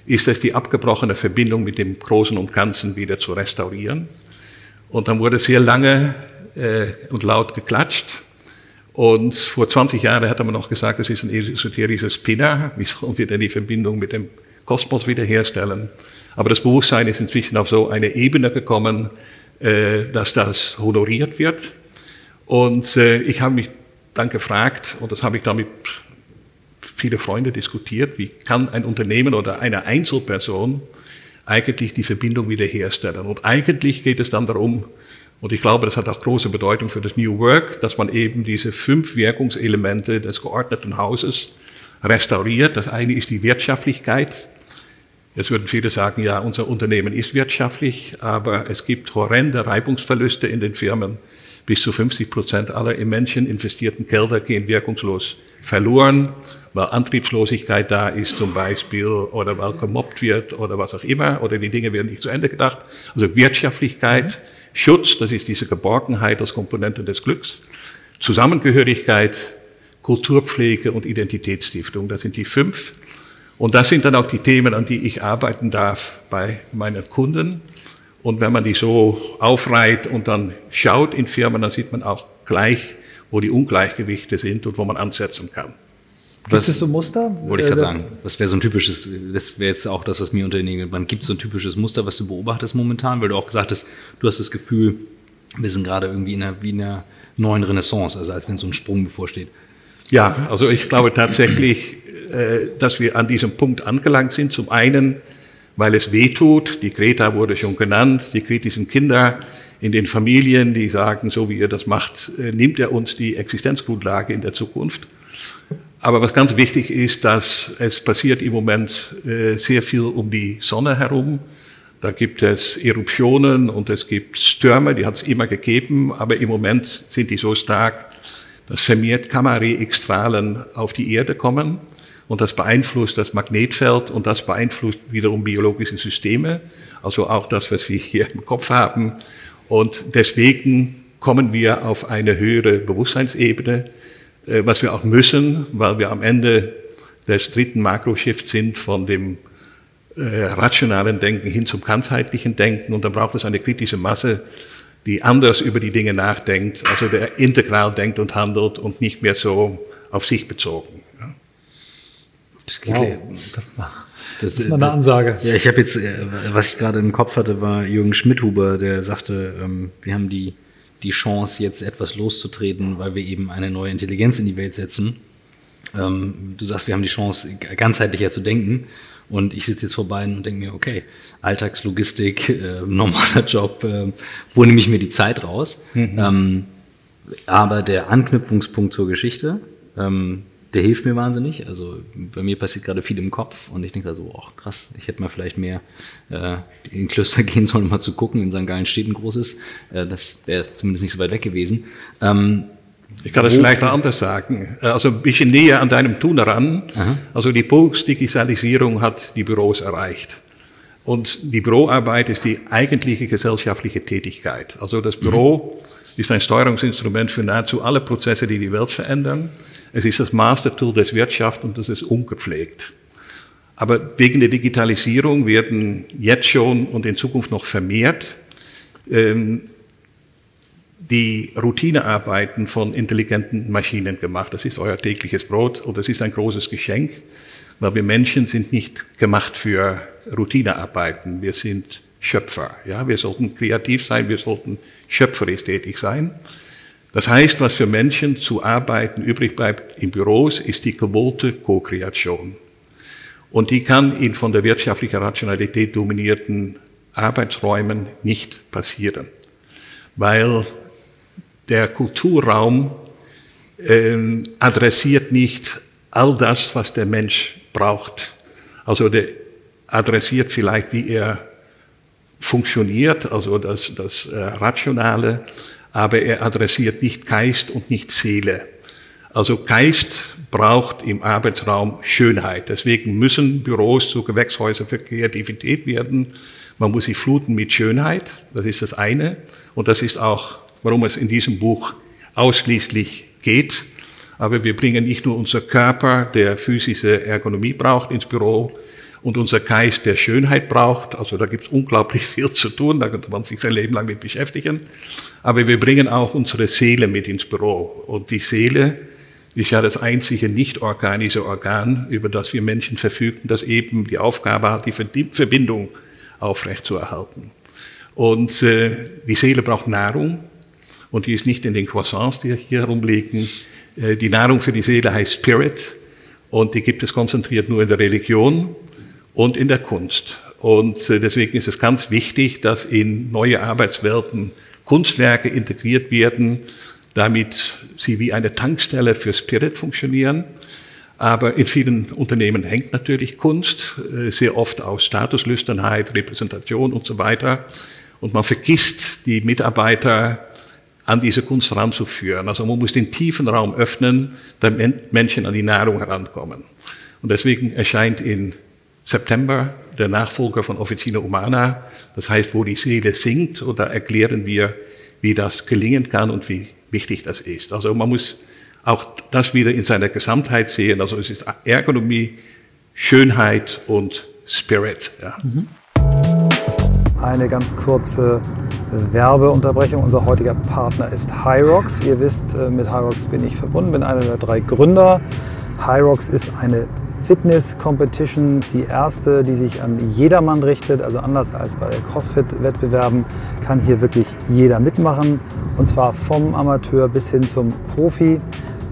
ist es, die abgebrochene Verbindung mit dem Großen und Ganzen wieder zu restaurieren. Und dann wurde sehr lange äh, und laut geklatscht. Und vor 20 Jahren hat man noch gesagt, es ist ein esoterischer Spinner. Wie sollen wir denn die Verbindung mit dem Kosmos wiederherstellen? Aber das Bewusstsein ist inzwischen auf so eine Ebene gekommen, äh, dass das honoriert wird. Und äh, ich habe mich dann gefragt, und das habe ich dann mit viele Freunde diskutiert, wie kann ein Unternehmen oder eine Einzelperson eigentlich die Verbindung wiederherstellen. Und eigentlich geht es dann darum, und ich glaube, das hat auch große Bedeutung für das New Work, dass man eben diese fünf Wirkungselemente des geordneten Hauses restauriert. Das eine ist die Wirtschaftlichkeit. Jetzt würden viele sagen, ja, unser Unternehmen ist wirtschaftlich, aber es gibt horrende Reibungsverluste in den Firmen. Bis zu 50 Prozent aller in Menschen investierten Gelder gehen wirkungslos verloren, weil Antriebslosigkeit da ist zum Beispiel oder weil gemobbt wird oder was auch immer oder die Dinge werden nicht zu Ende gedacht. Also Wirtschaftlichkeit, mhm. Schutz, das ist diese Geborgenheit als Komponente des Glücks, Zusammengehörigkeit, Kulturpflege und Identitätsstiftung, das sind die fünf. Und das sind dann auch die Themen, an die ich arbeiten darf bei meinen Kunden. Und wenn man die so aufreiht und dann schaut in Firmen, dann sieht man auch gleich, wo die Ungleichgewichte sind und wo man ansetzen kann. Gibt es so Muster? Wollte ich gerade sagen. Was wäre so ein typisches, das wäre jetzt auch das, was mir unterliegt. Wann gibt es so ein typisches Muster, was du beobachtest momentan? Weil du auch gesagt hast, du hast das Gefühl, wir sind gerade irgendwie in einer, wie in einer neuen Renaissance, also als wenn so ein Sprung bevorsteht. Ja, also ich glaube tatsächlich, äh, dass wir an diesem Punkt angelangt sind. Zum einen, weil es weh tut. Die Greta wurde schon genannt, die kritischen Kinder in den Familien, die sagen, so wie ihr das macht, äh, nimmt er uns die Existenzgrundlage in der Zukunft. Aber was ganz wichtig ist, dass es passiert im Moment äh, sehr viel um die Sonne herum. Da gibt es Eruptionen und es gibt Stürme, die hat es immer gegeben, aber im Moment sind die so stark, dass vermehrt Gamma-Re-Strahlen auf die Erde kommen. Und das beeinflusst das Magnetfeld und das beeinflusst wiederum biologische Systeme, also auch das, was wir hier im Kopf haben. Und deswegen kommen wir auf eine höhere Bewusstseinsebene, äh, was wir auch müssen, weil wir am Ende des dritten Makroschiffs sind von dem äh, rationalen Denken hin zum ganzheitlichen Denken und da braucht es eine kritische Masse, die anders über die Dinge nachdenkt, also der integral denkt und handelt und nicht mehr so auf sich bezogen. Ja. Das, geht wow, das, war, das, das war eine Ansage. Ja, ich habe jetzt, äh, was ich gerade im Kopf hatte, war Jürgen Schmidhuber, der sagte, ähm, wir haben die, die Chance, jetzt etwas loszutreten, weil wir eben eine neue Intelligenz in die Welt setzen. Ähm, du sagst, wir haben die Chance, ganzheitlicher zu denken. Und ich sitze jetzt vor beiden und denke mir, okay, Alltagslogistik, äh, normaler Job, äh, wo nehme ich mir die Zeit raus? Mhm. Ähm, aber der Anknüpfungspunkt zur Geschichte, ähm, der hilft mir wahnsinnig. Also bei mir passiert gerade viel im Kopf und ich denke da so, oh krass, ich hätte mal vielleicht mehr äh, in Klöster gehen sollen, um mal zu gucken, in St. Gallen steht ein großes. Äh, das wäre zumindest nicht so weit weg gewesen. Ähm, ich kann das vielleicht noch anders sagen. Äh, also ein bisschen näher an deinem Tun ran. Aha. Also die Postdigitalisierung hat die Büros erreicht. Und die Büroarbeit ist die eigentliche gesellschaftliche Tätigkeit. Also das Büro mhm. ist ein Steuerungsinstrument für nahezu alle Prozesse, die die Welt verändern. Es ist das Mastertool des Wirtschaft und das ist ungepflegt. Aber wegen der Digitalisierung werden jetzt schon und in Zukunft noch vermehrt ähm, die Routinearbeiten von intelligenten Maschinen gemacht. Das ist euer tägliches Brot und das ist ein großes Geschenk, weil wir Menschen sind nicht gemacht für Routinearbeiten. Wir sind Schöpfer. Ja, wir sollten kreativ sein, wir sollten schöpferisch tätig sein. Das heißt, was für Menschen zu arbeiten übrig bleibt in Büros, ist die gewollte Co-Kreation. Und die kann in von der wirtschaftlichen Rationalität dominierten Arbeitsräumen nicht passieren, weil der Kulturraum äh, adressiert nicht all das, was der Mensch braucht. Also der adressiert vielleicht, wie er funktioniert, also das, das äh, Rationale, aber er adressiert nicht Geist und nicht Seele. Also Geist braucht im Arbeitsraum Schönheit. Deswegen müssen Büros zu Gewächshäusern für Kreativität werden. Man muss sie fluten mit Schönheit. Das ist das eine. Und das ist auch warum es in diesem Buch ausschließlich geht. Aber wir bringen nicht nur unser Körper, der physische Ergonomie braucht, ins Büro und unser Geist, der Schönheit braucht. Also da gibt es unglaublich viel zu tun, da könnte man sich sein Leben lang mit beschäftigen. Aber wir bringen auch unsere Seele mit ins Büro. Und die Seele ist ja das einzige nicht organische Organ, über das wir Menschen verfügen, das eben die Aufgabe hat, die Verbindung aufrechtzuerhalten. Und äh, die Seele braucht Nahrung, und die ist nicht in den Croissants, die hier herumliegen. Äh, die Nahrung für die Seele heißt Spirit und die gibt es konzentriert nur in der Religion und in der Kunst. Und äh, deswegen ist es ganz wichtig, dass in neue Arbeitswelten Kunstwerke integriert werden, damit sie wie eine Tankstelle für Spirit funktionieren. Aber in vielen Unternehmen hängt natürlich Kunst, äh, sehr oft aus Statuslüsternheit, Repräsentation und so weiter. Und man vergisst die Mitarbeiter an diese Kunst heranzuführen. Also man muss den tiefen Raum öffnen, damit Menschen an die Nahrung herankommen. Und deswegen erscheint in September der Nachfolger von Officina Humana, das heißt, wo die Seele singt, und da erklären wir, wie das gelingen kann und wie wichtig das ist. Also man muss auch das wieder in seiner Gesamtheit sehen. Also es ist Ergonomie, Schönheit und Spirit. Ja. Mhm. Eine ganz kurze Werbeunterbrechung. Unser heutiger Partner ist Hyrox. Ihr wisst, äh, mit Hyrox bin ich verbunden, bin einer der drei Gründer. Hyrox ist eine Fitness-Competition, die erste, die sich an jedermann richtet. Also anders als bei CrossFit-Wettbewerben kann hier wirklich jeder mitmachen. Und zwar vom Amateur bis hin zum Profi.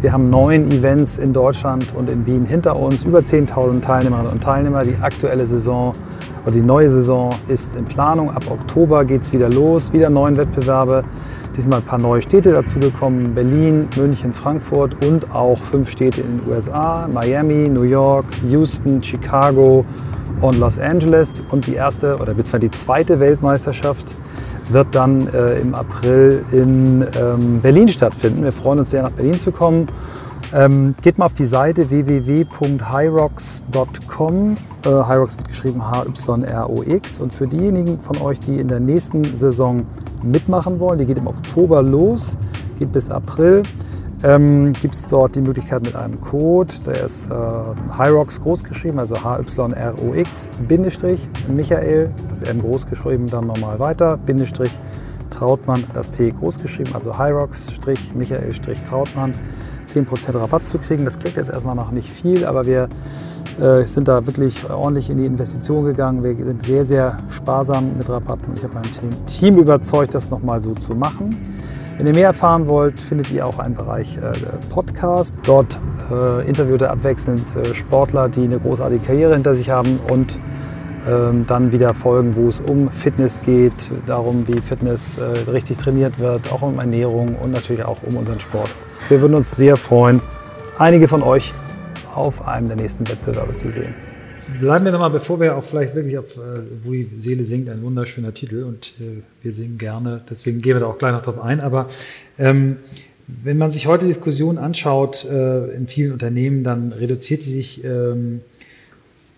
Wir haben neun Events in Deutschland und in Wien hinter uns, über 10.000 Teilnehmerinnen und Teilnehmer. Die aktuelle Saison die neue Saison ist in Planung. Ab Oktober geht es wieder los, wieder neun Wettbewerbe. Diesmal ein paar neue Städte dazugekommen. Berlin, München, Frankfurt und auch fünf Städte in den USA. Miami, New York, Houston, Chicago und Los Angeles. Und die erste oder beziehungsweise die zweite Weltmeisterschaft wird dann äh, im April in ähm, Berlin stattfinden. Wir freuen uns sehr, nach Berlin zu kommen. Ähm, geht mal auf die Seite www.hyrox.com. Äh, Hyrox wird geschrieben H-Y-R-O-X. Und für diejenigen von euch, die in der nächsten Saison mitmachen wollen, die geht im Oktober los, geht bis April, ähm, gibt es dort die Möglichkeit mit einem Code, der ist äh, Hyrox groß geschrieben, also H-Y-R-O-X, Bindestrich, Michael, das M groß geschrieben, dann nochmal weiter, Bindestrich, Trautmann, das T groß geschrieben, also Hyrox, Michael, Trautmann. 10% Rabatt zu kriegen. Das klingt jetzt erstmal noch nicht viel, aber wir äh, sind da wirklich ordentlich in die Investition gegangen. Wir sind sehr, sehr sparsam mit Rabatten und ich habe mein Team, Team überzeugt, das nochmal so zu machen. Wenn ihr mehr erfahren wollt, findet ihr auch einen Bereich äh, Podcast. Dort äh, interviewt er abwechselnd äh, Sportler, die eine großartige Karriere hinter sich haben und ähm, dann wieder Folgen, wo es um Fitness geht, darum, wie Fitness äh, richtig trainiert wird, auch um Ernährung und natürlich auch um unseren Sport. Wir würden uns sehr freuen, einige von euch auf einem der nächsten Wettbewerbe zu sehen. Bleiben wir nochmal, bevor wir auch vielleicht wirklich auf äh, Wo die Seele singt, ein wunderschöner Titel und äh, wir singen gerne, deswegen gehen wir da auch gleich noch drauf ein. Aber ähm, wenn man sich heute Diskussionen anschaut äh, in vielen Unternehmen, dann reduziert die sich ähm,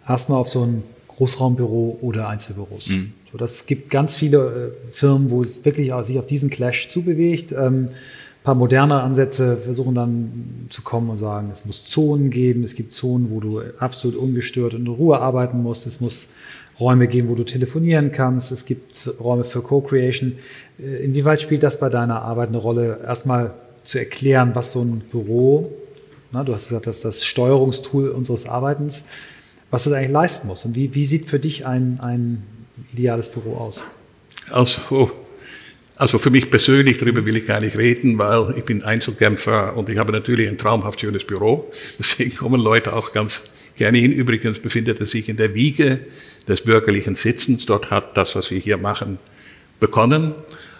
erstmal auf so ein Großraumbüro oder Einzelbüros. Mhm. So, das gibt ganz viele äh, Firmen, wo es wirklich auch, sich auf diesen Clash zubewegt. Ähm, paar moderne Ansätze versuchen dann zu kommen und sagen, es muss Zonen geben, es gibt Zonen, wo du absolut ungestört und in Ruhe arbeiten musst, es muss Räume geben, wo du telefonieren kannst, es gibt Räume für Co-Creation. Äh, inwieweit spielt das bei deiner Arbeit eine Rolle, erstmal zu erklären, was so ein Büro, na, du hast gesagt, das ist das Steuerungstool unseres Arbeitens, was das eigentlich leisten muss und wie, wie sieht für dich ein, ein ideales Büro aus? Also also für mich persönlich, darüber will ich gar nicht reden, weil ich bin Einzelkämpfer und ich habe natürlich ein traumhaft schönes Büro. Deswegen kommen Leute auch ganz gerne hin. Übrigens befindet er sich in der Wiege des bürgerlichen Sitzens. Dort hat das, was wir hier machen, begonnen.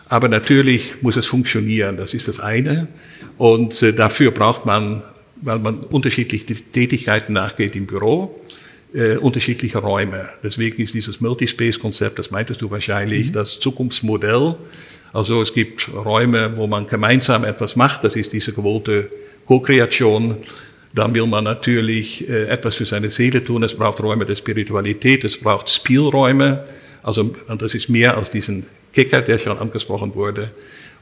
Aber natürlich muss es funktionieren. Das ist das eine. Und äh, dafür braucht man, weil man unterschiedliche Tätigkeiten nachgeht im Büro, äh, unterschiedliche Räume. Deswegen ist dieses Multispace-Konzept, das meintest du wahrscheinlich, mhm. das Zukunftsmodell, also es gibt Räume, wo man gemeinsam etwas macht, das ist diese gewollte Co-Kreation. Dann will man natürlich äh, etwas für seine Seele tun. Es braucht Räume der Spiritualität, es braucht Spielräume. Also und das ist mehr als diesen Kicker, der schon angesprochen wurde.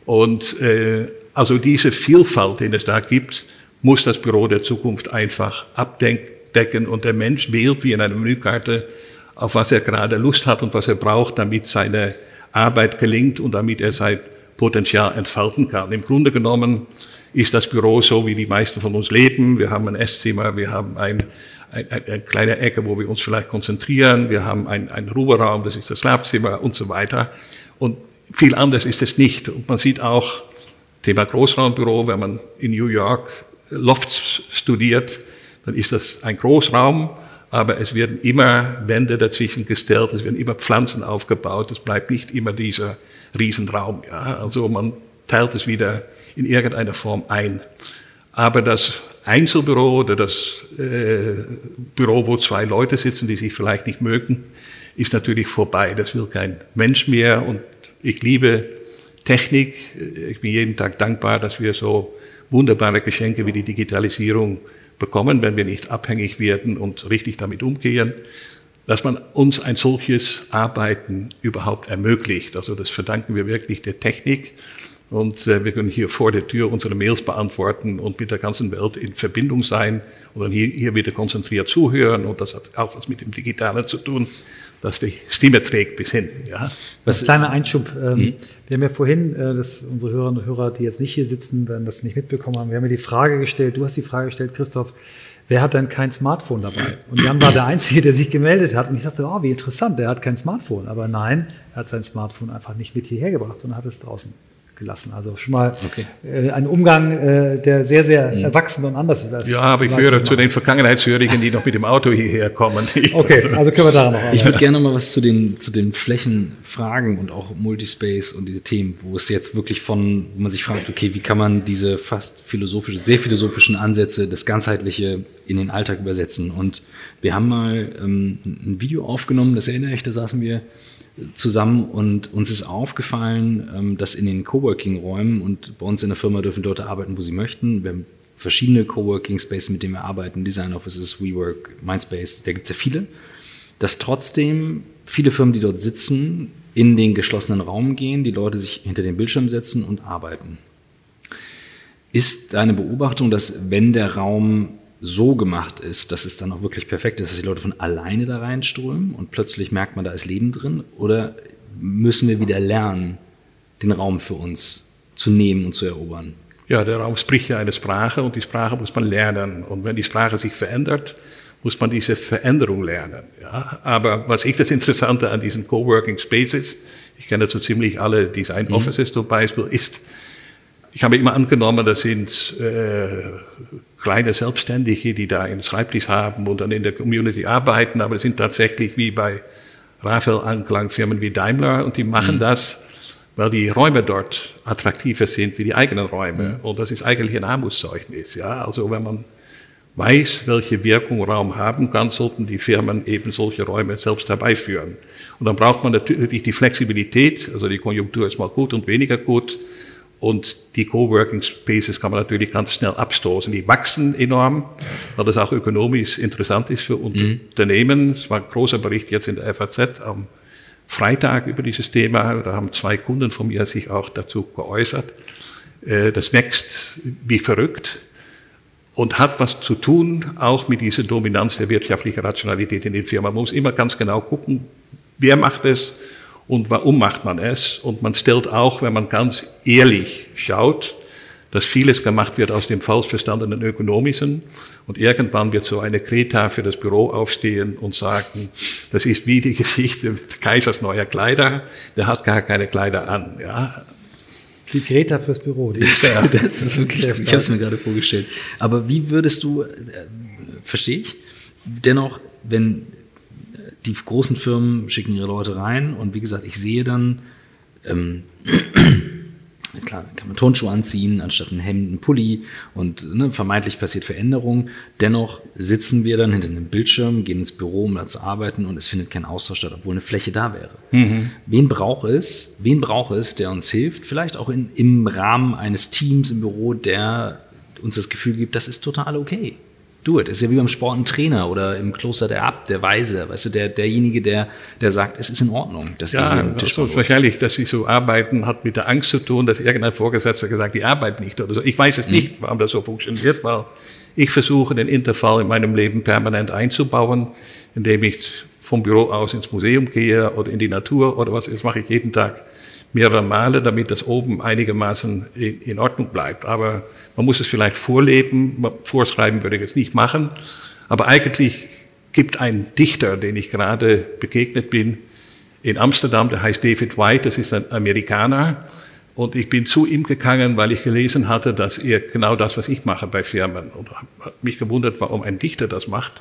Und äh, also diese Vielfalt, die es da gibt, muss das Büro der Zukunft einfach abdecken und der Mensch wählt wie in einer Menükarte, auf was er gerade Lust hat und was er braucht, damit seine Arbeit gelingt und damit er sein Potenzial entfalten kann. Im Grunde genommen ist das Büro so, wie die meisten von uns leben. Wir haben ein Esszimmer, wir haben ein, ein, ein, eine kleine Ecke, wo wir uns vielleicht konzentrieren, wir haben ein, ein Ruheraum, das ist das Schlafzimmer und so weiter. Und viel anders ist es nicht. Und man sieht auch, Thema Großraumbüro, wenn man in New York Lofts studiert, dann ist das ein Großraum, aber es werden immer Wände dazwischen gestellt, es werden immer Pflanzen aufgebaut, es bleibt nicht immer dieser Riesenraum. Ja? Also man teilt es wieder in irgendeiner Form ein. Aber das Einzelbüro oder das äh, Büro, wo zwei Leute sitzen, die sich vielleicht nicht mögen, ist natürlich vorbei. Das will kein Mensch mehr. Und ich liebe Technik. Ich bin jeden Tag dankbar, dass wir so wunderbare Geschenke wie die Digitalisierung bekommen, wenn wir nicht abhängig werden und richtig damit umgehen, dass man uns ein solches Arbeiten überhaupt ermöglicht. Also das verdanken wir wirklich der Technik. Und äh, wir können hier vor der Tür unsere Mails beantworten und mit der ganzen Welt in Verbindung sein und dann hier, hier wieder konzentriert zuhören. Und das hat auch was mit dem Digitalen zu tun dass die Stimme trägt bis hinten. Ja. Was ein kleiner Einschub. Ähm, mhm. Wir haben ja vorhin, äh, dass unsere Hörerinnen und Hörer, die jetzt nicht hier sitzen, werden das nicht mitbekommen haben. Wir haben ja die Frage gestellt, du hast die Frage gestellt, Christoph, wer hat denn kein Smartphone dabei? Und Jan war der Einzige, der sich gemeldet hat. Und ich dachte, oh, wie interessant, der hat kein Smartphone. Aber nein, er hat sein Smartphone einfach nicht mit hierher gebracht, sondern hat es draußen gelassen. Also schon mal okay. äh, ein Umgang, äh, der sehr, sehr mhm. erwachsen und anders ist. Als ja, aber ich höre zu den Vergangenheitshörigen, die noch mit dem Auto hierher kommen. okay, also können wir da noch. Ich würde gerne mal was zu den, zu den Flächen fragen und auch Multispace und diese Themen, wo es jetzt wirklich von, wo man sich fragt, okay, wie kann man diese fast philosophische, sehr philosophischen Ansätze, das Ganzheitliche in den Alltag übersetzen? Und wir haben mal ähm, ein Video aufgenommen, das erinnere ich, da saßen wir zusammen und uns ist aufgefallen, ähm, dass in den Coworking-Räumen und bei uns in der Firma dürfen Leute arbeiten, wo sie möchten. Wir haben verschiedene Coworking Spaces, mit denen wir arbeiten, Design Offices, WeWork, Mindspace, da gibt es ja viele, dass trotzdem viele Firmen, die dort sitzen, in den geschlossenen Raum gehen, die Leute sich hinter den Bildschirm setzen und arbeiten. Ist deine Beobachtung, dass wenn der Raum so gemacht ist, dass es dann auch wirklich perfekt ist, dass die Leute von alleine da reinströmen und plötzlich merkt man, da ist Leben drin? Oder müssen wir wieder lernen, den Raum für uns zu nehmen und zu erobern? Ja, der Raum spricht ja eine Sprache und die Sprache muss man lernen. Und wenn die Sprache sich verändert, muss man diese Veränderung lernen. Ja? Aber was ich das Interessante an diesen Coworking Spaces, ich kenne so ziemlich alle Design mhm. Offices zum Beispiel, ist, ich habe immer angenommen, das sind äh, kleine Selbstständige, die da einen Schreibtisch haben und dann in der Community arbeiten, aber das sind tatsächlich wie bei Rafael Anklang Firmen wie Daimler und die machen mhm. das, weil die Räume dort attraktiver sind wie die eigenen Räume. Mhm. Und das ist eigentlich ein Armutszeugnis. Ja? Also wenn man weiß, welche Wirkung Raum haben kann, sollten die Firmen eben solche Räume selbst herbeiführen. Und dann braucht man natürlich die Flexibilität, also die Konjunktur ist mal gut und weniger gut, und die Coworking Spaces kann man natürlich ganz schnell abstoßen. Die wachsen enorm, weil das auch ökonomisch interessant ist für mhm. Unternehmen. Es war ein großer Bericht jetzt in der FAZ am Freitag über dieses Thema. Da haben zwei Kunden von mir sich auch dazu geäußert. Äh, das wächst wie verrückt und hat was zu tun auch mit dieser Dominanz der wirtschaftlichen Rationalität in den Firmen. Man muss immer ganz genau gucken, wer macht es, und warum macht man es? Und man stellt auch, wenn man ganz ehrlich schaut, dass vieles gemacht wird aus dem falsch verstandenen Ökonomischen. Und irgendwann wird so eine Kreta für das Büro aufstehen und sagen, das ist wie die Geschichte mit Kaisers neuer Kleider. Der hat gar keine Kleider an. Ja. Die Greta fürs Büro. Die das, ja, das ist wirklich, ich habe es mir gerade vorgestellt. Aber wie würdest du, äh, verstehe ich, dennoch, wenn die großen Firmen schicken ihre Leute rein und wie gesagt, ich sehe dann, ähm, klar, kann man Turnschuhe anziehen, anstatt ein Hemd, ein Pulli und ne, vermeintlich passiert Veränderung. Dennoch sitzen wir dann hinter einem Bildschirm, gehen ins Büro, um da zu arbeiten und es findet kein Austausch statt, obwohl eine Fläche da wäre. Mhm. Wen braucht es? Wen braucht es, der uns hilft? Vielleicht auch in, im Rahmen eines Teams im Büro, der uns das Gefühl gibt, das ist total okay do it. Das ist ja wie beim Sport ein Trainer oder im Kloster der Abt, der Weise, weißt du, der, derjenige, der, der sagt, es ist in Ordnung, dass ja, ihr Tisch also wahrscheinlich, dass sie so arbeiten, hat mit der Angst zu tun, dass irgendein Vorgesetzter gesagt, die arbeiten nicht oder so. Ich weiß es mhm. nicht, warum das so funktioniert, weil ich versuche, den Interfall in meinem Leben permanent einzubauen, indem ich vom Büro aus ins Museum gehe oder in die Natur oder was, das mache ich jeden Tag mehrere Male, damit das oben einigermaßen in, in Ordnung bleibt. Aber man muss es vielleicht vorleben, vorschreiben würde ich es nicht machen. Aber eigentlich gibt ein Dichter, den ich gerade begegnet bin, in Amsterdam, der heißt David White, das ist ein Amerikaner. Und ich bin zu ihm gegangen, weil ich gelesen hatte, dass er genau das, was ich mache bei Firmen. Und mich gewundert, warum ein Dichter das macht.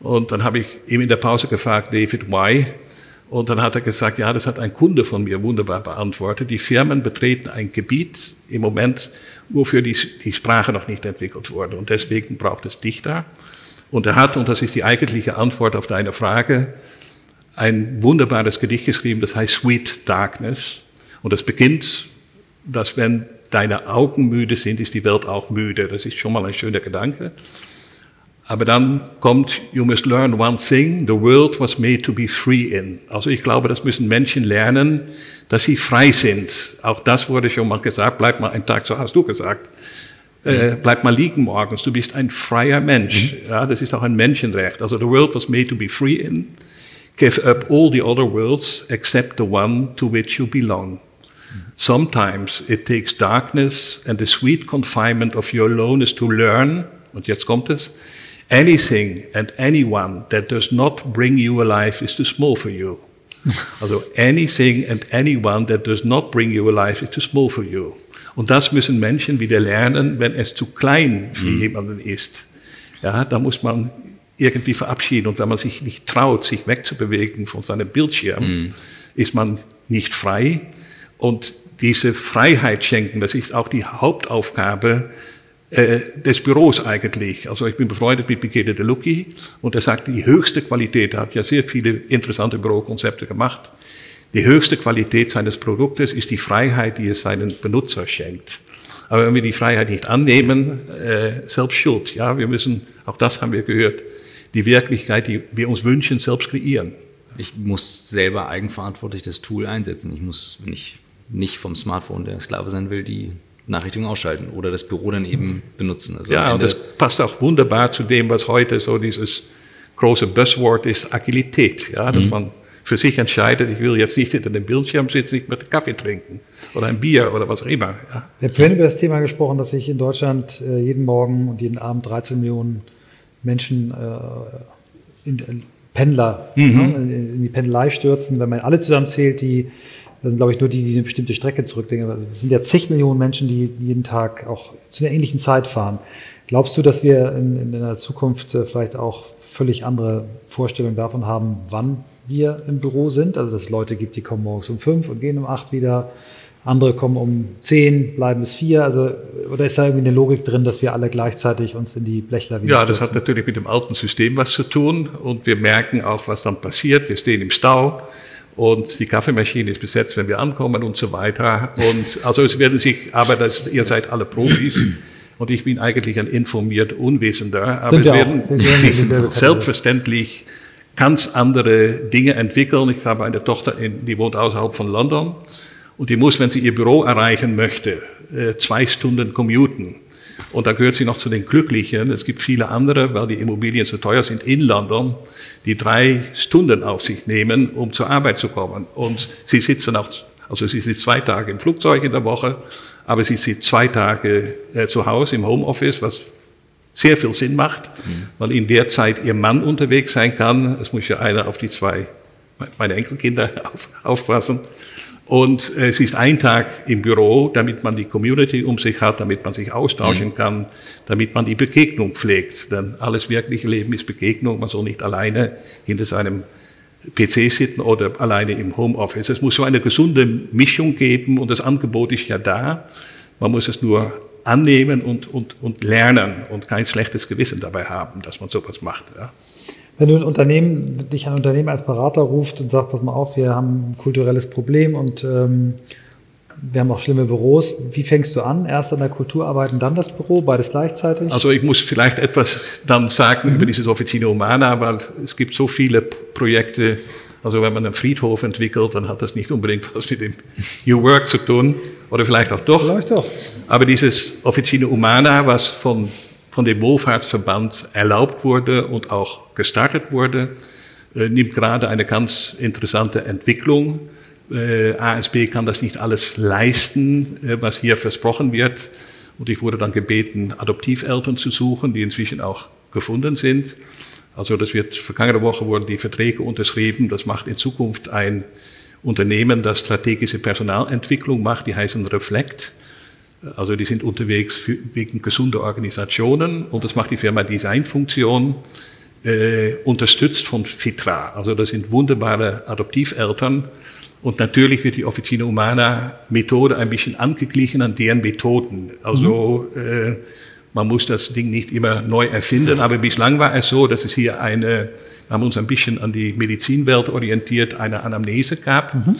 Und dann habe ich ihm in der Pause gefragt, David, why? Und dann hat er gesagt, ja, das hat ein Kunde von mir wunderbar beantwortet. Die Firmen betreten ein Gebiet im Moment, wofür die, die Sprache noch nicht entwickelt wurde. Und deswegen braucht es Dichter. Und er hat, und das ist die eigentliche Antwort auf deine Frage, ein wunderbares Gedicht geschrieben, das heißt Sweet Darkness. Und das beginnt, dass wenn deine Augen müde sind, ist die Welt auch müde. Das ist schon mal ein schöner Gedanke. Aber dann kommt, you must learn one thing, the world was made to be free in. Also ich glaube, das müssen Menschen lernen, dass sie frei sind. Auch das wurde schon mal gesagt, bleib mal einen Tag, so hast du gesagt, äh, bleib mal liegen morgens, du bist ein freier Mensch. Mhm. Ja, das ist auch ein Menschenrecht. Also the world was made to be free in. Give up all the other worlds except the one to which you belong. Sometimes it takes darkness and the sweet confinement of your aloneness to learn, und jetzt kommt es, anything and anyone that does not bring you alive is too small for you. also anything and anyone that does not bring you alive is too small for you. Und das müssen Menschen wieder lernen, wenn es zu klein für mhm. jemanden ist. Ja, da muss man irgendwie verabschieden. Und wenn man sich nicht traut, sich wegzubewegen von seinem Bildschirm, mhm. ist man nicht frei. Und diese Freiheit schenken, das ist auch die Hauptaufgabe äh, des Büros eigentlich. Also ich bin befreundet mit Michele De Lucchi und er sagt, die höchste Qualität, er hat ja sehr viele interessante Bürokonzepte gemacht, die höchste Qualität seines Produktes ist die Freiheit, die es seinen Benutzer schenkt. Aber wenn wir die Freiheit nicht annehmen, äh, selbst schuld. Ja, wir müssen, auch das haben wir gehört, die Wirklichkeit, die wir uns wünschen, selbst kreieren. Ich muss selber eigenverantwortlich das Tool einsetzen. Ich muss, wenn ich nicht vom Smartphone der Sklave sein will, die Nachrichtung ausschalten oder das Büro dann eben benutzen. Also ja, und das passt auch wunderbar zu dem, was heute so dieses große Buzzword ist, Agilität. Ja, dass mhm. man für sich entscheidet, ich will jetzt nicht hinter dem Bildschirm sitzen, ich möchte Kaffee trinken oder ein Bier oder was auch immer. Ja. Wir haben vorhin über das Thema gesprochen, dass sich in Deutschland äh, jeden Morgen und jeden Abend 13 Millionen Menschen äh, in, äh, Pendler mhm. ne, in die Pendelei stürzen. Wenn man alle zusammenzählt, die das sind, glaube ich, nur die, die eine bestimmte Strecke zurücklegen. Also es sind ja zig Millionen Menschen, die jeden Tag auch zu einer ähnlichen Zeit fahren. Glaubst du, dass wir in, in der Zukunft äh, vielleicht auch völlig andere Vorstellungen davon haben, wann wir im Büro sind? Also, dass es Leute gibt, die kommen morgens um fünf und gehen um acht wieder. Andere kommen um zehn, bleiben bis vier. Also, oder ist da irgendwie eine Logik drin, dass wir alle gleichzeitig uns in die Blechler wieder Ja, das hat natürlich mit dem alten System was zu tun. Und wir merken auch, was dann passiert. Wir stehen im Stau und die Kaffeemaschine ist besetzt, wenn wir ankommen und so weiter. Und also es werden sich, aber das, ihr seid alle Profis. Und ich bin eigentlich ein informiert Unwissender. Aber es werden sich selbstverständlich ganz andere Dinge entwickeln. Ich habe eine Tochter, in, die wohnt außerhalb von London. Und die muss, wenn sie ihr Büro erreichen möchte, äh, zwei Stunden commuten. Und da gehört sie noch zu den Glücklichen. Es gibt viele andere, weil die Immobilien so teuer sind in London, die drei Stunden auf sich nehmen, um zur Arbeit zu kommen. Und sie sitzen auch, also sie sitzt zwei Tage im Flugzeug in der Woche, aber sie sitzt zwei Tage äh, zu Hause im Homeoffice, was sehr viel Sinn macht, mhm. weil in der Zeit ihr Mann unterwegs sein kann. Es muss ja einer auf die zwei, meine Enkelkinder auf, aufpassen. Und äh, es ist ein Tag im Büro, damit man die Community um sich hat, damit man sich austauschen mhm. kann, damit man die Begegnung pflegt. Denn alles wirkliche Leben ist Begegnung. Man soll nicht alleine hinter seinem PC sitzen oder alleine im Homeoffice. Es muss so eine gesunde Mischung geben und das Angebot ist ja da. Man muss es nur annehmen und, und, und lernen und kein schlechtes Gewissen dabei haben, dass man sowas macht. Ja. Wenn du ein Unternehmen, dich ein Unternehmen als Berater ruft und sagt, pass mal auf, wir haben ein kulturelles Problem und ähm, wir haben auch schlimme Büros. Wie fängst du an? Erst an der Kultur arbeiten, dann das Büro, beides gleichzeitig? Also ich muss vielleicht etwas dann sagen mhm. über dieses Officina Humana, weil es gibt so viele Projekte. Also wenn man einen Friedhof entwickelt, dann hat das nicht unbedingt was mit dem New Work zu tun. Oder vielleicht auch doch. Vielleicht doch. Aber dieses Officina Humana, was von von dem Wohlfahrtsverband erlaubt wurde und auch gestartet wurde, äh, nimmt gerade eine ganz interessante Entwicklung. Äh, ASB kann das nicht alles leisten, äh, was hier versprochen wird. Und ich wurde dann gebeten, Adoptiveltern zu suchen, die inzwischen auch gefunden sind. Also das wird, vergangene Woche wurden die Verträge unterschrieben. Das macht in Zukunft ein Unternehmen, das strategische Personalentwicklung macht, die heißen Reflect. Also die sind unterwegs für, wegen gesunder Organisationen und das macht die Firma Designfunktion, äh, unterstützt von FITRA. Also das sind wunderbare Adoptiveltern. Und natürlich wird die Officina Humana Methode ein bisschen angeglichen an deren Methoden. Also mhm. äh, man muss das Ding nicht immer neu erfinden, aber bislang war es so, dass es hier eine, wir haben uns ein bisschen an die Medizinwelt orientiert, eine Anamnese gab. Mhm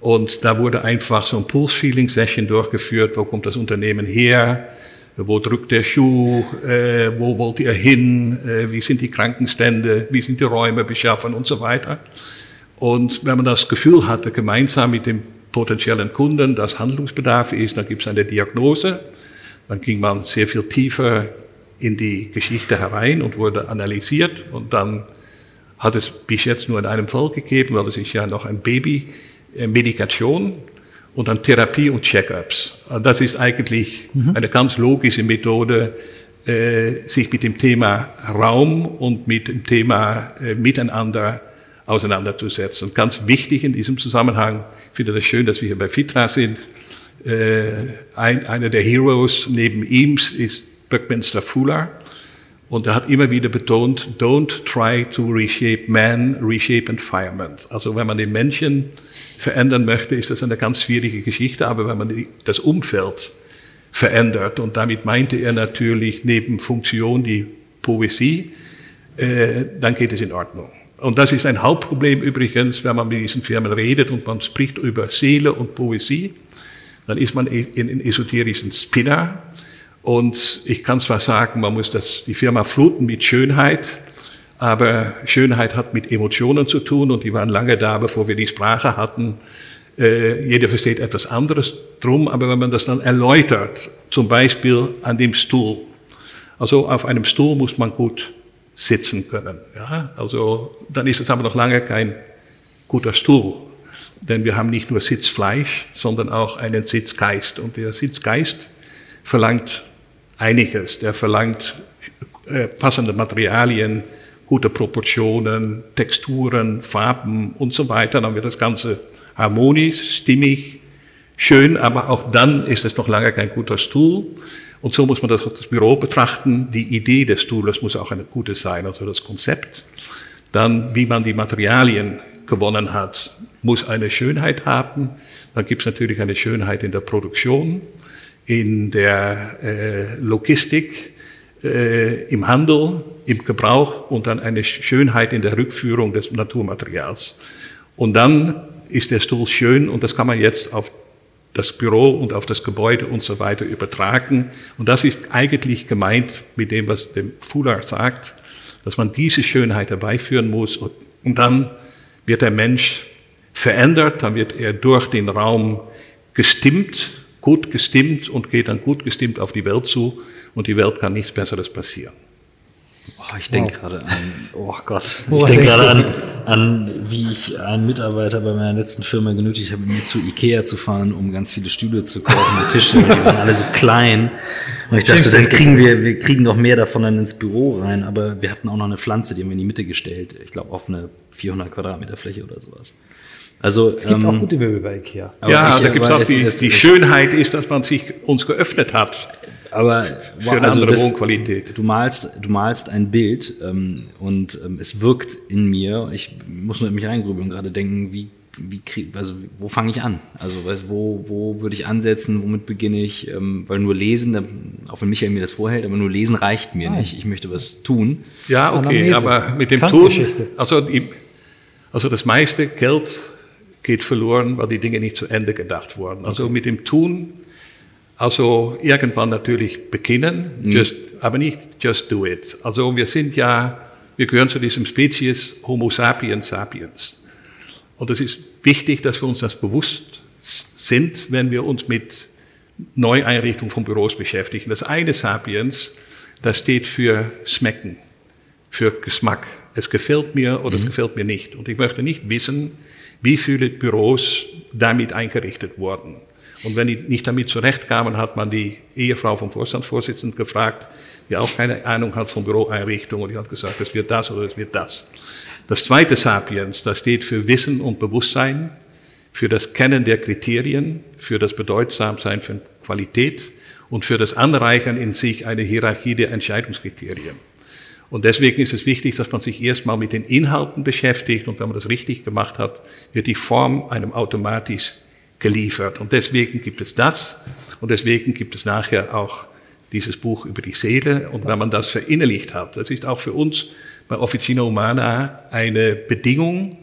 und da wurde einfach so ein Pulse-Feeling-Session durchgeführt. Wo kommt das Unternehmen her? Wo drückt der Schuh? Äh, wo wollt ihr hin? Äh, wie sind die Krankenstände? Wie sind die Räume beschaffen und so weiter? Und wenn man das Gefühl hatte, gemeinsam mit dem potenziellen Kunden, dass Handlungsbedarf ist, dann gibt es eine Diagnose. Dann ging man sehr viel tiefer in die Geschichte herein und wurde analysiert. Und dann hat es bis jetzt nur in einem Fall gegeben, weil es ist ja noch ein Baby Medikation und dann Therapie und Check-ups. Das ist eigentlich mhm. eine ganz logische Methode, äh, sich mit dem Thema Raum und mit dem Thema äh, Miteinander auseinanderzusetzen. Und ganz wichtig in diesem Zusammenhang, ich finde das schön, dass wir hier bei Fitra sind. ein, einer der Heroes neben ihm ist Buckminster Fuller. Und er hat immer wieder betont, don't try to reshape man, reshape environment. Also wenn man den Menschen verändern möchte, ist das eine ganz schwierige Geschichte, aber wenn man das Umfeld verändert, und damit meinte er natürlich neben Funktion die Poesie, äh, dann geht es in Ordnung. Und das ist ein Hauptproblem übrigens, wenn man mit diesen Firmen redet und man spricht über Seele und Poesie dann ist man in, in esoterischen Spinner. Und ich kann zwar sagen, man muss das, die Firma fluten mit Schönheit, aber Schönheit hat mit Emotionen zu tun und die waren lange da, bevor wir die Sprache hatten. Äh, jeder versteht etwas anderes drum, aber wenn man das dann erläutert, zum Beispiel an dem Stuhl. Also auf einem Stuhl muss man gut sitzen können. Ja? Also dann ist es aber noch lange kein guter Stuhl. Denn wir haben nicht nur Sitzfleisch, sondern auch einen Sitzgeist. Und der Sitzgeist verlangt einiges. Der verlangt äh, passende Materialien, gute Proportionen, Texturen, Farben und so weiter. Dann wird das Ganze harmonisch, stimmig, schön, aber auch dann ist es noch lange kein guter Stuhl. Und so muss man das, das Büro betrachten. Die Idee des Stuhles muss auch eine gute sein, also das Konzept. Dann, wie man die Materialien gewonnen hat, muss eine Schönheit haben. Dann gibt es natürlich eine Schönheit in der Produktion, in der äh, Logistik, äh, im Handel, im Gebrauch und dann eine Schönheit in der Rückführung des Naturmaterials. Und dann ist der Stuhl schön und das kann man jetzt auf das Büro und auf das Gebäude und so weiter übertragen. Und das ist eigentlich gemeint mit dem, was der Fuller sagt, dass man diese Schönheit herbeiführen muss und dann wird der Mensch verändert, dann wird er durch den Raum gestimmt, gut gestimmt und geht dann gut gestimmt auf die Welt zu und die Welt kann nichts Besseres passieren. Oh, ich denke wow. gerade an, oh Gott, ich denke gerade an, an, wie ich einen Mitarbeiter bei meiner letzten Firma genötigt habe, mir zu Ikea zu fahren, um ganz viele Stühle zu kaufen und Tische, die waren alle so klein. Und ich dachte, dann kriegen wir, wir kriegen noch mehr davon dann ins Büro rein, aber wir hatten auch noch eine Pflanze, die haben wir in die Mitte gestellt. Ich glaube, auf eine 400 Quadratmeter Fläche oder sowas. Also, es gibt ähm, auch gute Möbel bei Ikea. ja, ich, da gibt es auch die, es, die Schönheit ist, dass man sich uns geöffnet hat. Aber für eine also andere das, Wohnqualität. Du malst, du malst ein Bild ähm, und ähm, es wirkt in mir. Ich muss nur in mich reingrübeln und gerade denken, wie, wie krieg, also wo fange ich an? Also weißt, wo, wo würde ich ansetzen? Womit beginne ich? Ähm, weil nur lesen, auch wenn Michael mir das vorhält, aber nur lesen reicht mir Nein. nicht. Ich möchte was tun. Ja, okay, aber mit dem Tun, also, also das meiste Geld geht verloren, weil die Dinge nicht zu Ende gedacht wurden. Also okay. mit dem Tun also irgendwann natürlich beginnen, mhm. just, aber nicht just do it. Also wir sind ja, wir gehören zu diesem Spezies Homo sapiens sapiens. Und es ist wichtig, dass wir uns das bewusst sind, wenn wir uns mit Neueinrichtung von Büros beschäftigen. Das eine Sapiens, das steht für Schmecken, für Geschmack. Es gefällt mir oder mhm. es gefällt mir nicht. Und ich möchte nicht wissen, wie viele Büros damit eingerichtet wurden. Und wenn die nicht damit zurechtkamen, hat man die Ehefrau vom Vorstandsvorsitzenden gefragt, die auch keine Ahnung hat von Büroeinrichtung und die hat gesagt, es wird das oder es wird das. Das zweite Sapiens, das steht für Wissen und Bewusstsein, für das Kennen der Kriterien, für das Bedeutsamsein von Qualität und für das Anreichern in sich eine Hierarchie der Entscheidungskriterien. Und deswegen ist es wichtig, dass man sich erstmal mit den Inhalten beschäftigt und wenn man das richtig gemacht hat, wird die Form einem automatisch geliefert. Und deswegen gibt es das und deswegen gibt es nachher auch dieses Buch über die Seele. Und wenn man das verinnerlicht hat, das ist auch für uns bei Officina Humana eine Bedingung,